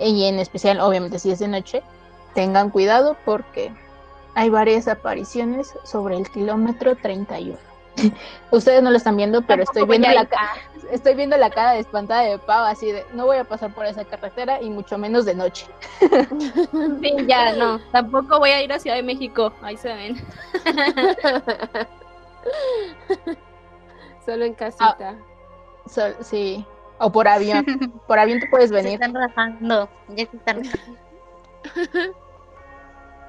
y en especial obviamente si es de noche, tengan cuidado porque hay varias apariciones sobre el kilómetro 31. [LAUGHS] Ustedes no lo están viendo, pero estoy viendo la cara, estoy viendo la cara de espantada de Pau, así de no voy a pasar por esa carretera y mucho menos de noche. [LAUGHS] Sí, ya no, tampoco voy a ir a Ciudad de México, ahí se ven. [LAUGHS] Solo en casita. Ah, sí, o por avión. Por avión te puedes venir. Se están rajando, ya se están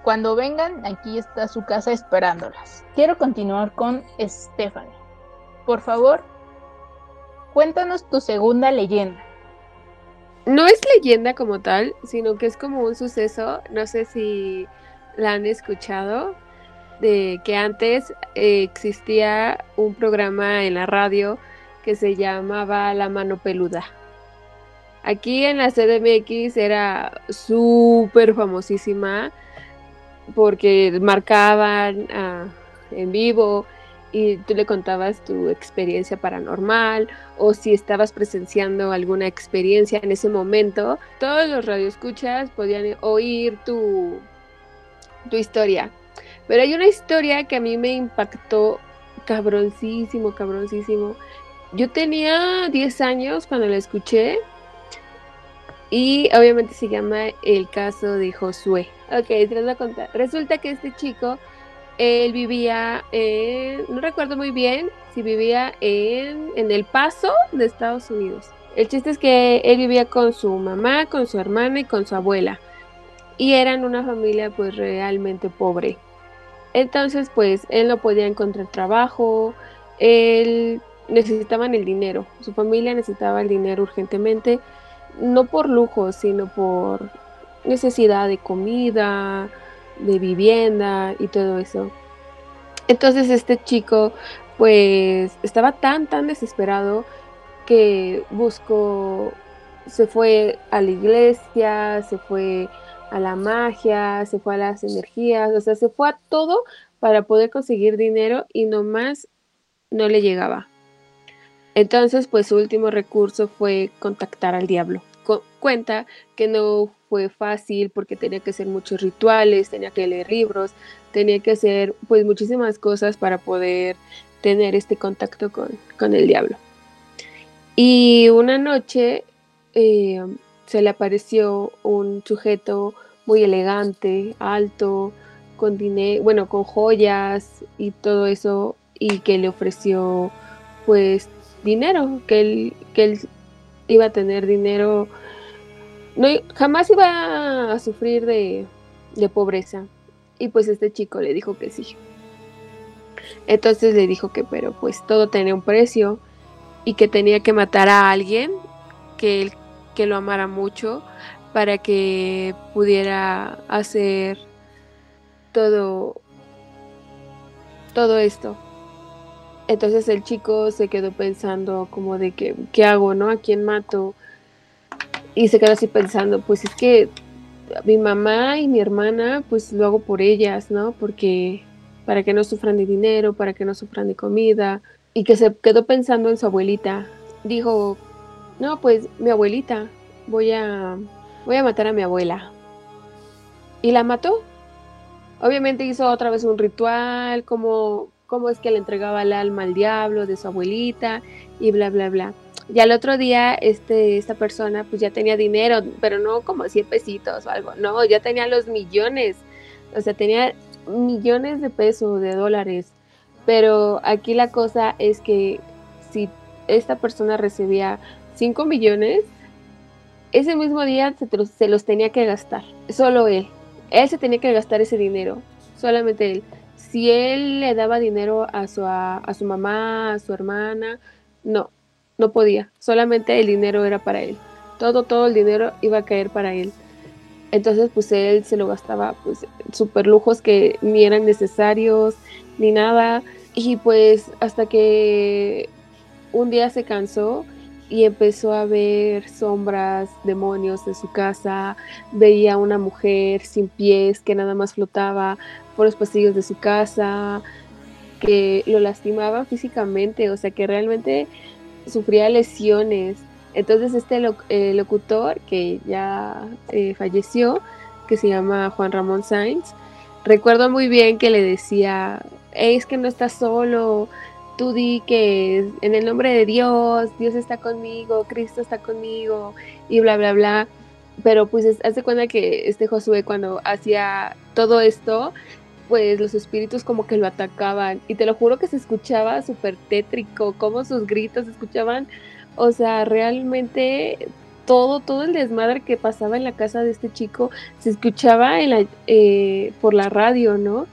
Cuando vengan, aquí está su casa esperándolas. Quiero continuar con Stephanie. Por favor, cuéntanos tu segunda leyenda. No es leyenda como tal, sino que es como un suceso. No sé si la han escuchado. De que antes eh, existía un programa en la radio que se llamaba La Mano Peluda. Aquí en la CDMX era súper famosísima porque marcaban ah, en vivo y tú le contabas tu experiencia paranormal o si estabas presenciando alguna experiencia en ese momento, todos los radioescuchas podían oír tu, tu historia. Pero hay una historia que a mí me impactó cabroncísimo, cabroncísimo. Yo tenía 10 años cuando la escuché y obviamente se llama el caso de Josué. Ok, te voy a contar. Resulta que este chico, él vivía, en, no recuerdo muy bien si vivía en, en El Paso de Estados Unidos. El chiste es que él vivía con su mamá, con su hermana y con su abuela. y eran una familia pues realmente pobre. Entonces pues él no podía encontrar trabajo, él necesitaban el dinero, su familia necesitaba el dinero urgentemente, no por lujo, sino por necesidad de comida, de vivienda y todo eso. Entonces este chico pues estaba tan tan desesperado que buscó se fue a la iglesia, se fue a la magia, se fue a las energías, o sea, se fue a todo para poder conseguir dinero y nomás no le llegaba. Entonces, pues su último recurso fue contactar al diablo. cuenta que no fue fácil porque tenía que hacer muchos rituales, tenía que leer libros, tenía que hacer pues muchísimas cosas para poder tener este contacto con, con el diablo. Y una noche eh, se le apareció un sujeto muy elegante, alto, con dinero, bueno, con joyas y todo eso, y que le ofreció pues dinero, que él, que él iba a tener dinero, no, jamás iba a sufrir de, de pobreza. Y pues este chico le dijo que sí. Entonces le dijo que, pero pues todo tenía un precio y que tenía que matar a alguien que él que lo amara mucho para que pudiera hacer todo todo esto. Entonces el chico se quedó pensando como de que ¿qué hago, no? ¿A quién mato? Y se quedó así pensando, pues es que mi mamá y mi hermana, pues lo hago por ellas, ¿no? Porque para que no sufran de dinero, para que no sufran de comida, y que se quedó pensando en su abuelita. Dijo, no, pues mi abuelita, voy a, voy a matar a mi abuela. Y la mató. Obviamente hizo otra vez un ritual, como, como es que le entregaba el alma al diablo de su abuelita y bla, bla, bla. Y al otro día, este, esta persona pues ya tenía dinero, pero no como 100 pesitos o algo, no, ya tenía los millones, o sea, tenía millones de pesos, de dólares. Pero aquí la cosa es que si esta persona recibía 5 millones, ese mismo día se, los tenía que gastar, solo él. Él se tenía que gastar ese dinero, solamente él. Si él le daba dinero a su, a, su mamá, a su hermana, no, no podía. Solamente el dinero era para él. Todo, todo el dinero iba a caer para él. Entonces, pues él se lo gastaba, pues, super lujos que ni eran necesarios, ni nada. Y pues hasta que un día se cansó y empezó a ver sombras, demonios en su casa, veía una mujer sin pies que nada más flotaba por los pasillos de su casa, que lo lastimaba físicamente, o sea que realmente sufría lesiones. Entonces este locutor que ya eh, falleció, que se llama Juan Ramón Sainz, recuerdo muy bien que le decía, es que no estás solo, tú di que en el nombre de Dios, Dios está conmigo, Cristo está conmigo y bla, bla, bla. Pero pues hace cuenta que este Josué cuando hacía todo esto, pues los espíritus como que lo atacaban. Y te lo juro que se escuchaba súper tétrico, como sus gritos se escuchaban. O sea, realmente todo, todo el desmadre que pasaba en la casa de este chico se escuchaba en la, eh, por la radio, ¿no?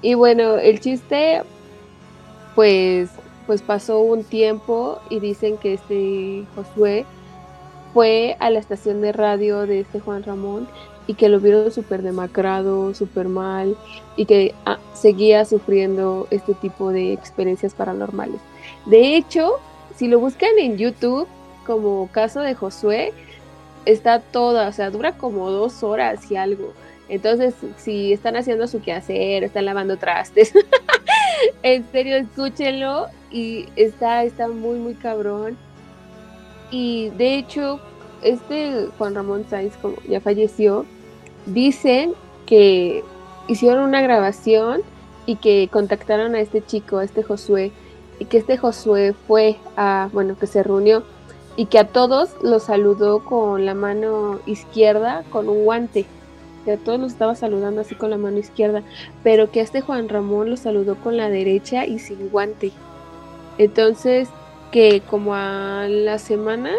Y bueno, el chiste pues, pues pasó un tiempo y dicen que este Josué fue a la estación de radio de este Juan Ramón y que lo vieron súper demacrado, súper mal y que ah, seguía sufriendo este tipo de experiencias paranormales. De hecho, si lo buscan en YouTube como caso de Josué, está toda, o sea, dura como dos horas y algo. Entonces, si están haciendo su quehacer, están lavando trastes, [LAUGHS] en serio, escúchenlo y está, está muy, muy cabrón. Y de hecho, este Juan Ramón Sainz, como ya falleció, dicen que hicieron una grabación y que contactaron a este chico, a este Josué, y que este Josué fue a, bueno, que se reunió y que a todos los saludó con la mano izquierda con un guante que a todos los estaba saludando así con la mano izquierda, pero que a este Juan Ramón lo saludó con la derecha y sin guante. Entonces, que como a las semanas,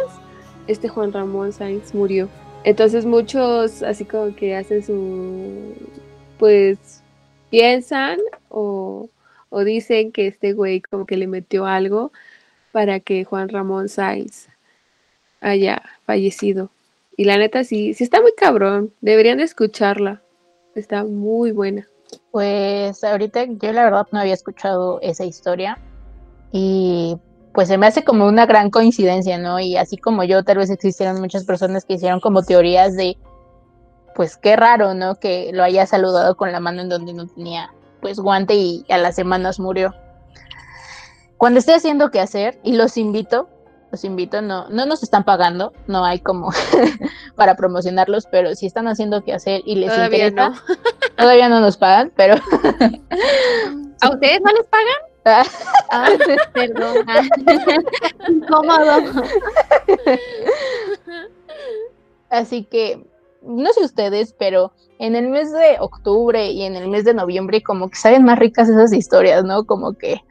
este Juan Ramón Sainz murió. Entonces muchos así como que hacen su, pues piensan o, o dicen que este güey como que le metió algo para que Juan Ramón Sáenz haya fallecido. Y la neta sí, sí está muy cabrón, deberían de escucharla, está muy buena. Pues ahorita yo la verdad no había escuchado esa historia y pues se me hace como una gran coincidencia, ¿no? Y así como yo, tal vez existieron muchas personas que hicieron como teorías de, pues qué raro, ¿no? Que lo haya saludado con la mano en donde no tenía pues guante y a las semanas murió. Cuando esté haciendo qué hacer, y los invito, los invito, no, no nos están pagando, no hay como [LAUGHS] para promocionarlos, pero si están haciendo qué hacer y les Todavía interesa, no. todavía no nos pagan, pero [LAUGHS] [LAUGHS] ¿A ustedes no les pagan? Ah, perdón. Ah. [LAUGHS] Incómodo. Así que, no sé ustedes, pero en el mes de octubre y en el mes de noviembre como que saben más ricas esas historias, ¿no? Como que,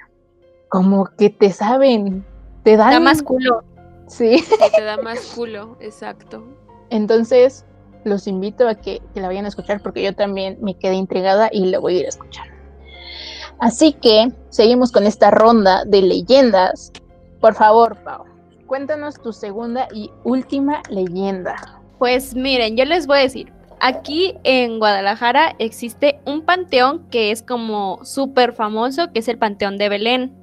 como que te saben, te dan... Da más culo. Sí, te da más culo, exacto. entonces los invito a que, que la vayan a escuchar porque yo también me quedé intrigada y la voy a ir a escuchar. Así que seguimos con esta ronda de leyendas. Por favor, Pau, cuéntanos tu segunda y última leyenda. Pues miren, yo les voy a decir, aquí en Guadalajara existe un panteón que es como súper famoso, que es el Panteón de Belén.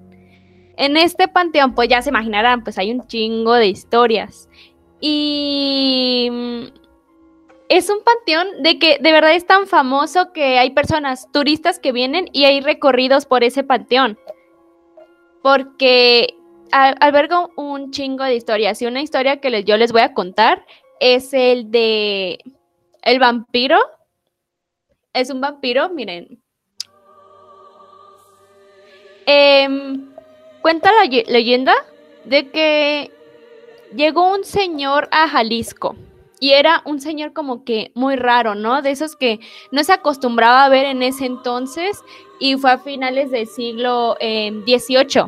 En este panteón, pues ya se imaginarán, pues hay un chingo de historias. Y es un panteón de que de verdad es tan famoso que hay personas, turistas que vienen y hay recorridos por ese panteón. Porque alberga un chingo de historias. Y una historia que les- yo les voy a contar es el de el vampiro. Es un vampiro, miren. Em, cuenta la ye- leyenda de que llegó un señor a Jalisco y era un señor como que muy raro, ¿no? De esos que no se acostumbraba a ver en ese entonces y fue a finales del siglo em, XVIII,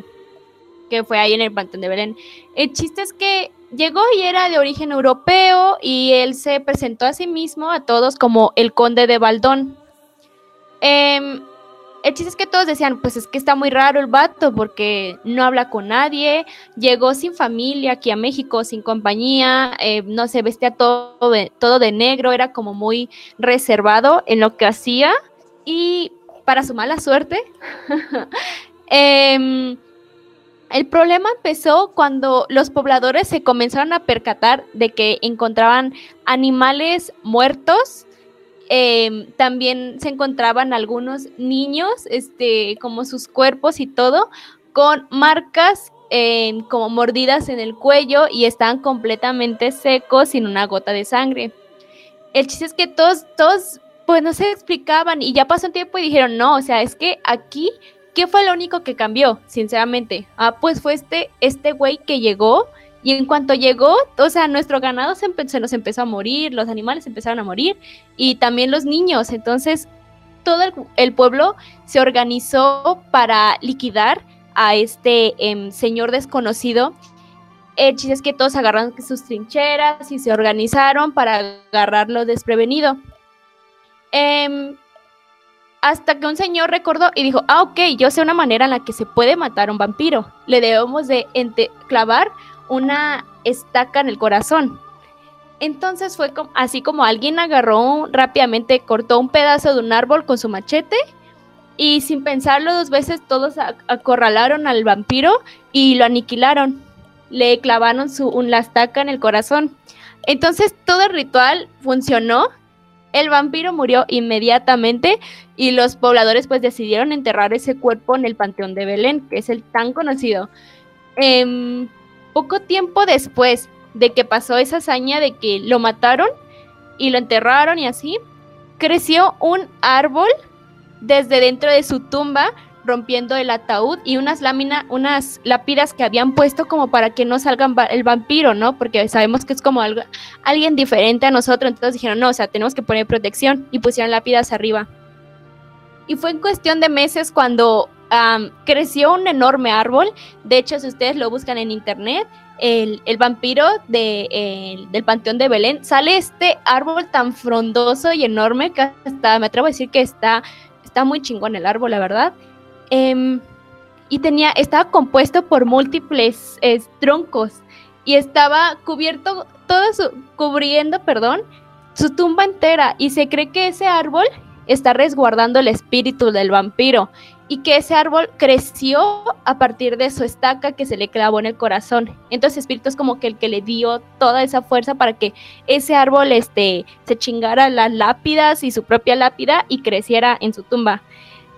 que fue ahí en el Pantón de Belén. El chiste es que llegó y era de origen europeo y él se presentó a sí mismo a todos como el conde de Baldón. Em, el chiste es que todos decían, pues es que está muy raro el vato porque no habla con nadie, llegó sin familia aquí a México, sin compañía, eh, no se vestía todo de, negro, era como muy reservado en lo que hacía y para su mala suerte, [LAUGHS] em, el problema empezó cuando los pobladores se comenzaron a percatar de que encontraban animales muertos. Em, también se encontraban algunos niños, este, como sus cuerpos y todo, con marcas em, como mordidas en el cuello y estaban completamente secos sin una gota de sangre. El chiste es que todos, todos, pues no se explicaban y ya pasó un tiempo y dijeron, no, o sea, es que aquí ¿Qué fue lo único que cambió, sinceramente? Ah, pues fue este, este güey que llegó y en cuanto llegó, o sea, nuestro ganado se, nos empezó a morir, los animales empezaron a morir y también los niños. Entonces, todo el, pueblo se organizó para liquidar a este em, señor desconocido. El chiste es que todos agarraron sus trincheras y se organizaron para agarrarlo desprevenido. Em, hasta que un señor recordó y dijo, ah, ok, yo sé una manera en la que se puede matar a un vampiro. Le debemos de clavar una estaca en el corazón. Entonces fue como- así como alguien agarró rápidamente, cortó un pedazo de un árbol con su machete y sin pensarlo dos veces todos acorralaron al vampiro y lo aniquilaron. Le clavaron su, un, la estaca en el corazón. Entonces todo el ritual funcionó. El vampiro murió inmediatamente y los pobladores pues decidieron enterrar ese cuerpo en el Panteón de Belén, que es el tan conocido. Em, poco tiempo después de que pasó esa hazaña de que lo mataron y lo enterraron y así, creció un árbol desde dentro de su tumba rompiendo el ataúd y unas láminas, unas lápidas que habían puesto como para que no salgan el vampiro, ¿no? Porque sabemos que es como algo, alguien diferente a nosotros, entonces dijeron, no, o sea, tenemos que poner protección y pusieron lápidas arriba. Y fue en cuestión de meses cuando creció un enorme árbol. De hecho, si ustedes lo buscan en internet, el, vampiro de, el- del Panteón de Belén, sale este árbol tan frondoso y enorme que hasta me atrevo a decir que está, está muy chingón el árbol, la verdad. Em, y tenía, estaba compuesto por múltiples troncos y estaba cubierto, todo su, cubriendo, perdón, su tumba entera. Y se cree que ese árbol está resguardando el espíritu del vampiro y que ese árbol creció a partir de su estaca que se le clavó en el corazón. Entonces, espíritu es como que el que le dio toda esa fuerza para que ese árbol este, se chingara las lápidas y su propia lápida y creciera en su tumba.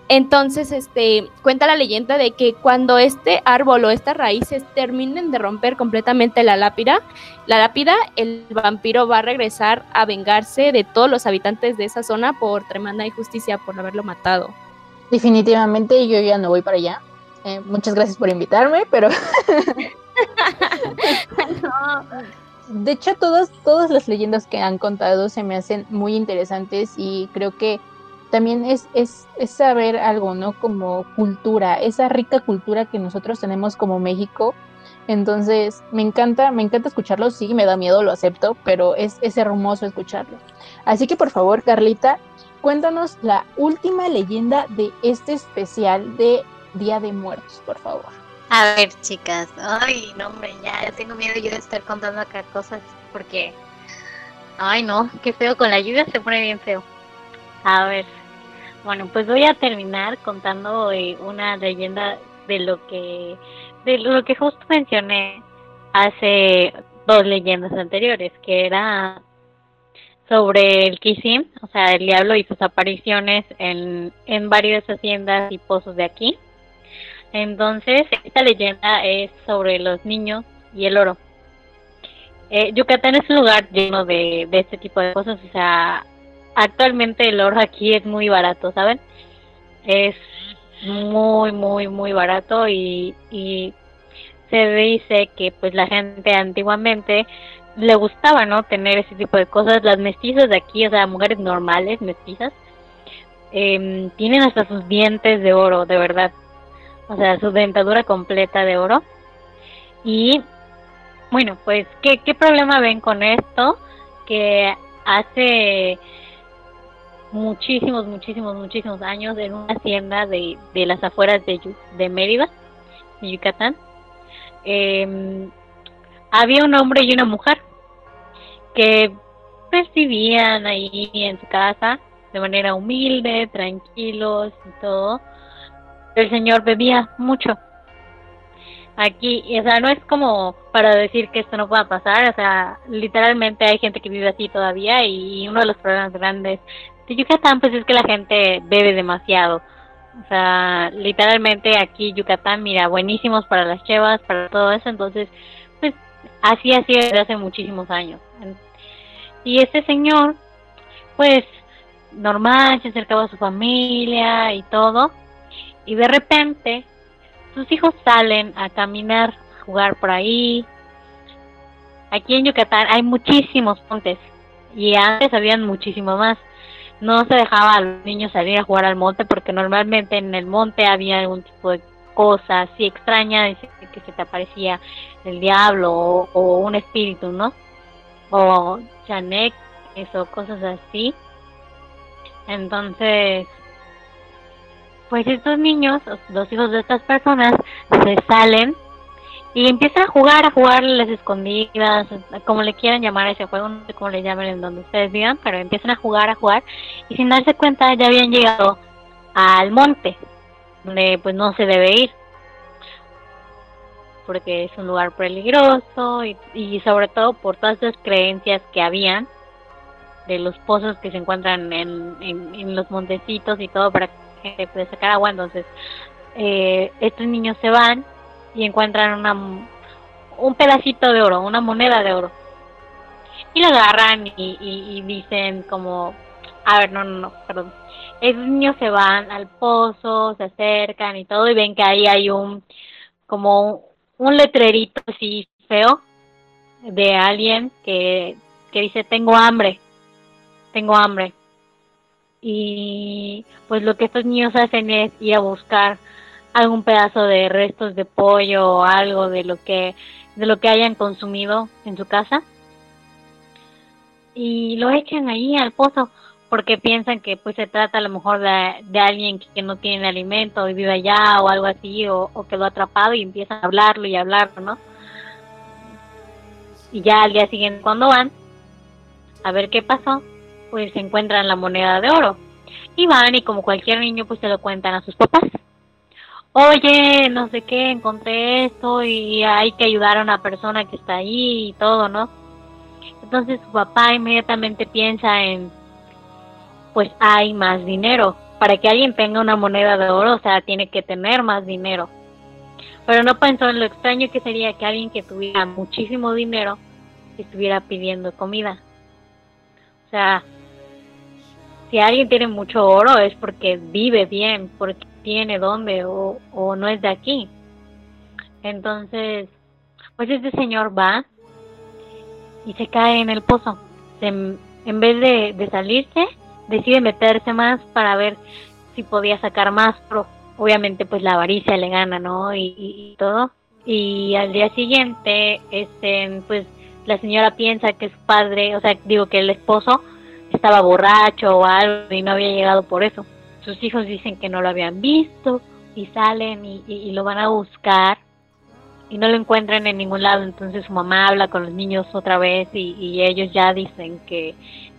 Entonces, este, cuenta la leyenda de que cuando este árbol o estas raíces terminen de romper completamente la lápida, la lápida, el vampiro va a regresar a vengarse de todos los habitantes de esa zona por tremenda injusticia por haberlo matado. Definitivamente yo ya no voy para allá. Eh, muchas gracias por invitarme, pero [LAUGHS] de hecho todas, todas las leyendas que han contado se me hacen muy interesantes y creo que también es, es, es saber algo, ¿no? Como cultura, esa rica cultura que nosotros tenemos como México. Entonces, me encanta, me encanta escucharlo, sí, me da miedo, lo acepto, pero es, es hermoso escucharlo. Así que por favor, Carlita, cuéntanos la última leyenda de este especial de Día de Muertos, por favor. A ver, chicas. Ay, no, hombre, ya, tengo miedo yo de estar contando acá cosas porque. Ay, no, qué feo. Con la lluvia se pone bien feo. A ver. Bueno, pues voy a terminar contando eh, una leyenda de lo que. De lo que justo mencioné hace dos leyendas anteriores, que era sobre el Kisim, o sea, el diablo y sus apariciones en, en varias haciendas y pozos de aquí. Entonces, esta leyenda es sobre los niños y el oro. Eh, Yucatán es un lugar lleno de, de este tipo de cosas, o sea, actualmente el oro aquí es muy barato, ¿saben? Es muy, muy, muy barato y, y se dice que pues la gente antiguamente le gustaba, ¿no? Tener ese tipo de cosas. Las mestizas de aquí, o sea, mujeres normales, mestizas, em, tienen hasta sus dientes de oro, de verdad. O sea, su dentadura completa de oro. Y bueno, pues, ¿qué, problema ven con esto? Que hace muchísimos, muchísimos, muchísimos años en una hacienda de, de las afueras de, de Mérida, de Yucatán, em, había un hombre y una mujer que pues vivían ahí en su casa de manera humilde, tranquilos y todo. El señor bebía mucho. Aquí, o sea, no es como para decir que esto no pueda pasar, o sea, literalmente hay gente que vive así todavía y uno de los problemas grandes de Yucatán pues es que la gente bebe demasiado. O sea, literalmente aquí Yucatán, mira, buenísimos para las chevas, para todo eso, entonces, así ha sido desde hace muchísimos años. Y este señor, pues, normal, se acercaba a su familia y todo, y de repente sus hijos salen a caminar, a jugar por ahí. Aquí en Yucatán hay muchísimos montes, y antes habían muchísimo más no se dejaba a los niños salir a jugar al monte porque normalmente en el monte había algún tipo de cosa así extraña, que se te aparecía el diablo o, o un espíritu, ¿no? O chanek, eso, cosas así. Entonces, pues estos niños, los hijos de estas personas, se salen y empiezan a jugar, a jugar las escondidas, como le quieran llamar a ese juego, no sé cómo le llamen en donde ustedes vivan, pero empiezan a jugar, a jugar, y sin darse cuenta ya habían llegado al monte, donde pues no se debe ir, porque es un lugar peligroso y, sobre todo por todas esas creencias que habían de los pozos que se encuentran en, los montecitos y todo para que la pueda sacar agua, entonces eh, estos niños se van y encuentran una un pedacito de oro, una moneda de oro. Y lo agarran y, y, y dicen como, a ver, no, no, no, perdón. Esos niños se van al pozo, se acercan y todo y ven que ahí hay un, como un letrerito así feo de alguien que, que dice tengo hambre, tengo hambre. Y pues lo que estos niños hacen es ir a buscar algún pedazo de restos de pollo o algo de lo que de lo que hayan consumido en su casa y lo echan ahí al pozo porque piensan que pues se trata a lo mejor de, de alguien que no tiene alimento y vive allá o algo así o, o quedó atrapado y empiezan a hablarlo y hablarlo, ¿no? Y ya al día siguiente cuando van a ver qué pasó, pues se encuentran la moneda de oro. Y van y como cualquier niño pues se lo cuentan a sus papás. Oye, no sé qué, encontré esto y hay que ayudar a una persona que está ahí y todo, ¿no? Entonces su papá inmediatamente piensa en, pues hay más dinero. Para que alguien tenga una moneda de oro, o sea, tiene que tener más dinero. Pero no pensó en lo extraño que sería que alguien que tuviera muchísimo dinero estuviera pidiendo comida. O sea, si alguien tiene mucho oro es porque vive bien, porque tiene dónde o, o no es de aquí. Entonces, pues este señor va y se cae en el pozo. Se, en vez de, de, salirse, decide meterse más para ver si podía sacar más, pero obviamente pues la avaricia le gana, ¿no? Y, todo. Y al día siguiente, este, pues la señora piensa que su padre, o sea, digo que el esposo estaba borracho o algo y no había llegado por eso. Sus hijos dicen que no lo habían visto y salen y, lo van a buscar y no lo encuentran en ningún lado. Entonces su mamá habla con los niños otra vez y ellos ya dicen que,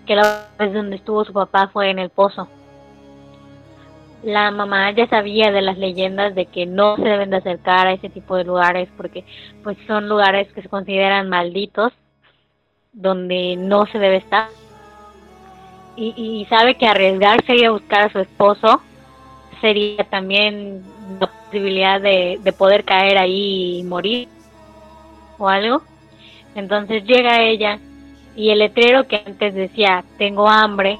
que la vez donde estuvo su papá fue en el pozo. La mamá ya sabía de las leyendas de que no se deben de acercar a ese tipo de lugares porque pues son lugares que se consideran malditos, donde no se debe estar. Y, sabe que arriesgarse a ir a buscar a su esposo sería también la posibilidad de, de poder caer ahí y morir o algo. Entonces llega ella y el letrero que antes decía tengo hambre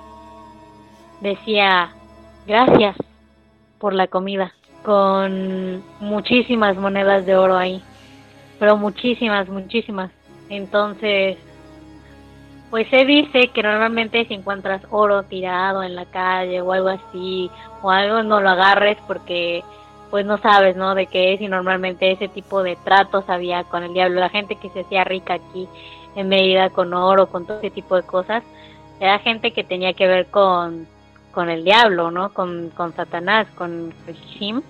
decía gracias por la comida con muchísimas monedas de oro ahí pero muchísimas muchísimas entonces pues se dice que normalmente si encuentras oro tirado en la calle o algo así o algo no lo agarres porque pues no sabes, ¿no? De qué es y normalmente ese tipo de tratos había con el diablo. La gente que se hacía rica aquí en medida con oro, con todo ese tipo de cosas, era gente que tenía que ver con, con el diablo, ¿no? Con, con Satanás, con el Shim.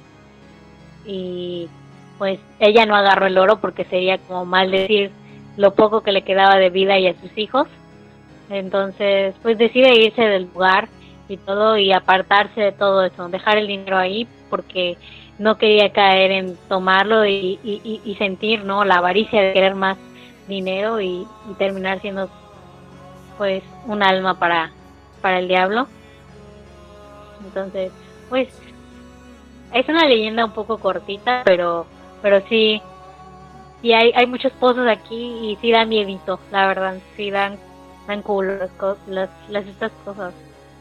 Y pues ella no agarró el oro porque sería como mal decir lo poco que le quedaba de vida y a sus hijos. Entonces, pues decide irse del lugar y todo y apartarse de todo eso, dejar el dinero ahí porque no quería caer en tomarlo y, y, y sentir no la avaricia de querer más dinero y, y, terminar siendo pues un alma para para el diablo. Entonces pues es una leyenda un poco cortita pero pero sí sí hay hay muchos pozos aquí y sí da miedito la verdad sí dan dan cool las las, estas cosas.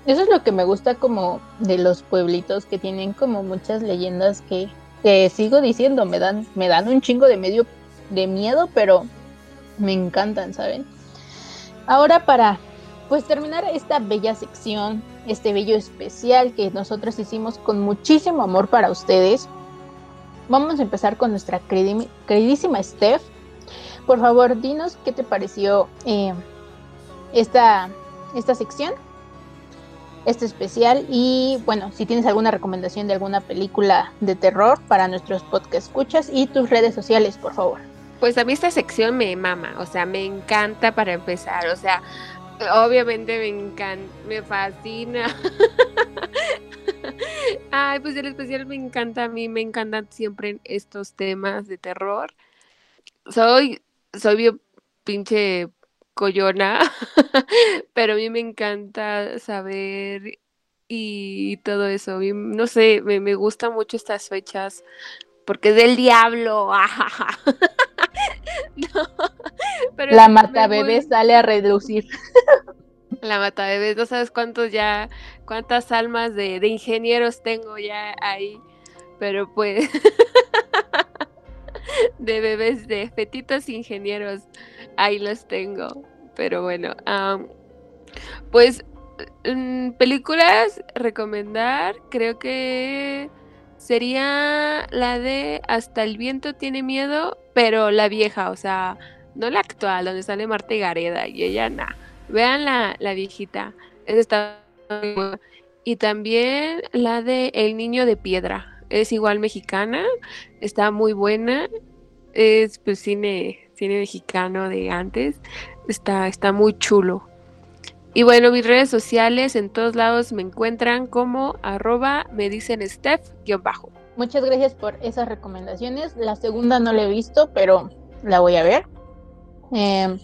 Eso es lo que me gusta como de los pueblitos que tienen como muchas leyendas que, que sigo diciendo, me dan, me dan un chingo de medio de miedo, pero me encantan, ¿saben? Ahora para pues terminar esta bella sección, este bello especial que nosotros hicimos con muchísimo amor para ustedes, vamos a empezar con nuestra queridísima Steph. Por favor, dinos qué te pareció eh, esta, esta sección este especial y bueno, si tienes alguna recomendación de alguna película de terror para nuestros podcast escuchas y tus redes sociales, por favor. Pues a mí esta sección me mama, o sea, me encanta para empezar, o sea, obviamente me encanta, me fascina. [LAUGHS] Ay, pues el especial me encanta, a mí me encantan siempre estos temas de terror. Soy, soy bien pinche collona, [LAUGHS] pero a mí me encanta saber y todo eso. Y no sé, me, me gustan mucho estas fechas porque es del diablo. [LAUGHS] no, pero la mata bebé sale a reducir. La mata bebés, no sabes cuántos ya, cuántas almas de, de ingenieros tengo ya ahí, pero pues [LAUGHS] de bebés, de fetitos ingenieros, ahí los tengo. Pero bueno, um, pues películas recomendar, creo que sería la de Hasta el viento tiene miedo, pero la vieja, o sea, no la actual, donde sale Marta Gareda y ella, nada. Vean la, la viejita, esa está. Y también la de El niño de piedra, es igual mexicana, está muy buena, es pues cine, cine mexicano de antes, está, está muy chulo. Y bueno, mis redes sociales en todos lados me encuentran como arroba me dicen Steph-bajo. Muchas gracias por esas recomendaciones. La segunda no la he visto, pero la voy a ver. Eh,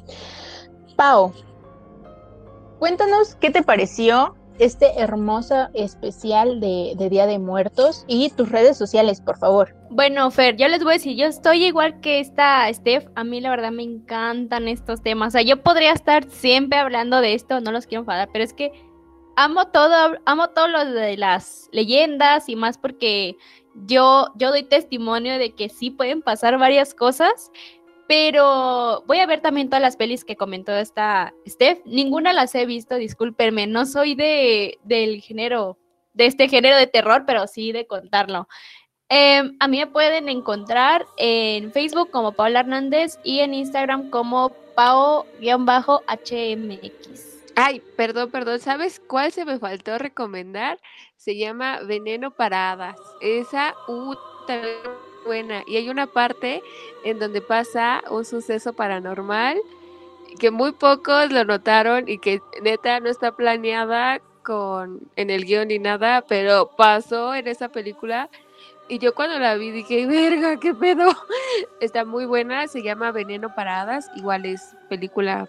Pau, cuéntanos qué te pareció este hermoso especial de, Día de Muertos y tus redes sociales, por favor. Bueno, Fer, yo les voy a decir, yo estoy igual que esta Steph, a mí la verdad me encantan estos temas, o sea, yo podría estar siempre hablando de esto, no los quiero enfadar, pero es que amo todo, amo todo lo de las leyendas y más porque yo, yo doy testimonio de que sí pueden pasar varias cosas pero voy a ver también todas las pelis que comentó esta Steph. Ninguna las he visto, discúlpenme. No soy de, del género, de este género de terror, pero sí de contarlo. Em, a mí me pueden encontrar en Facebook como Paula Hernández y en Instagram como Pao-HMX. Ay, perdón, perdón. ¿Sabes cuál se me faltó recomendar? Se llama Veneno para Hadas. Esa, uh, buena. Y hay una parte en donde pasa un suceso paranormal que muy pocos lo notaron y que neta no está planeada con en el guion ni nada, pero pasó en esa película y yo cuando la vi dije, verga, qué pedo. [LAUGHS] Está muy buena, se llama Veneno Paradas, igual es película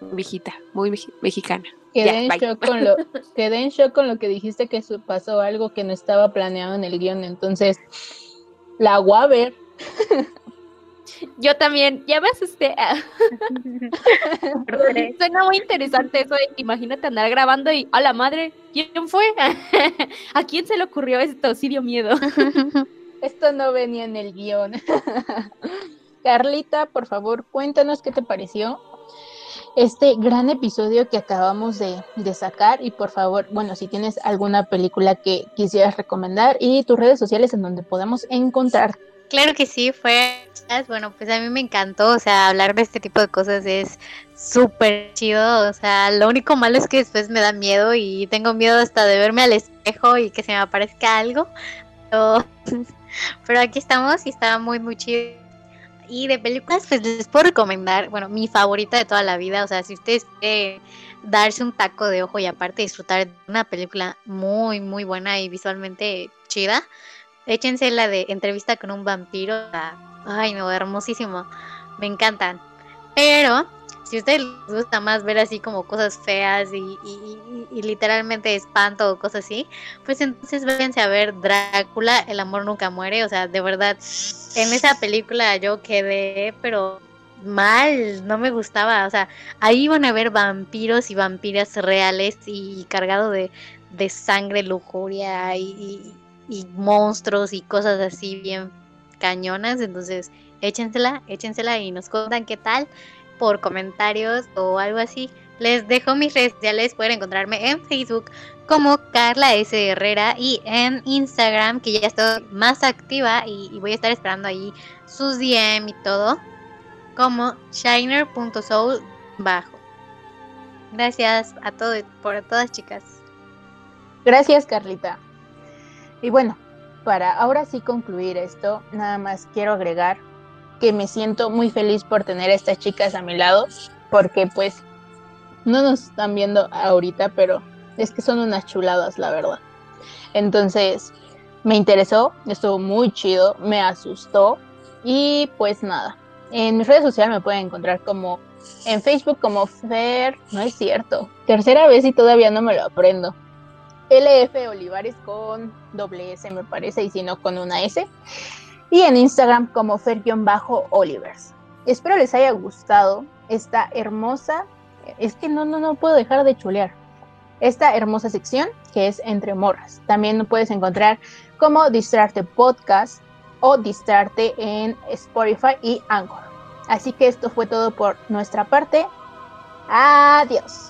viejita, muy mexicana. Quedé, en shock con lo, [LAUGHS] quedé en shock con lo que dijiste que pasó algo que no estaba planeado en el guion, entonces la voy a ver. [LAUGHS] Yo también, ya me asusté. [LAUGHS] Suena muy interesante eso de imagínate andar grabando y a la madre, ¿quién fue? [LAUGHS] ¿A quién se le ocurrió esto? Sí dio miedo. Esto no venía en el guion. Carlita, por favor, cuéntanos qué te pareció este gran episodio que acabamos de, sacar y por favor, bueno, si tienes alguna película que quisieras recomendar y tus redes sociales en donde podamos encontrar. Claro que sí, fue, bueno, pues a mí me encantó, o sea, hablar de este tipo de cosas es súper chido, o sea, lo único malo es que después me da miedo y tengo miedo hasta de verme al espejo y que se me aparezca algo, pero, [LAUGHS] pero aquí estamos y estaba muy, muy chido y de películas, pues les puedo recomendar, bueno, mi favorita de toda la vida, o sea, si ustedes quieren darse un taco de ojo y aparte disfrutar de una película muy, muy buena y visualmente chida, échense la de entrevista con un vampiro, ay, no, hermosísimo, me encantan. Pero si a ustedes les gusta más ver así como cosas feas y, literalmente espanto o cosas así, pues entonces váyanse a ver Drácula, El amor nunca muere. O sea, de verdad, en esa película yo quedé, pero mal, no me gustaba. O sea, ahí van a ver vampiros y vampiras reales y cargado de, de sangre, lujuria y, y monstruos y cosas así bien cañonas. Entonces, échensela, échensela y nos cuentan qué tal por comentarios o algo así. Les dejo mis redes sociales, pueden encontrarme en Facebook como Carla S. Herrera y en Instagram, que ya estoy más activa y, voy a estar esperando ahí sus DM y todo, como shiner.soul. Gracias a todos, por todas chicas. Gracias Carlita. Y bueno, para ahora sí concluir esto, nada más quiero agregar que me siento muy feliz por tener a estas chicas a mi lado, porque pues no nos están viendo ahorita, pero es que son unas chuladas, la verdad. Entonces, me interesó, estuvo muy chido, me asustó y pues nada. En mis redes sociales me pueden encontrar como en Facebook como Fer, no es cierto. Tercera vez y todavía no me lo aprendo. LF Olivares con doble S me parece y si no con una S y en Instagram como Fer-Olivers. Espero les haya gustado esta hermosa, es que no, no, no puedo dejar de chulear, esta hermosa sección que es Entre Morras. También lo puedes encontrar como Distrarte Podcast o Distrarte en Spotify y Anchor. Así que esto fue todo por nuestra parte. Adiós.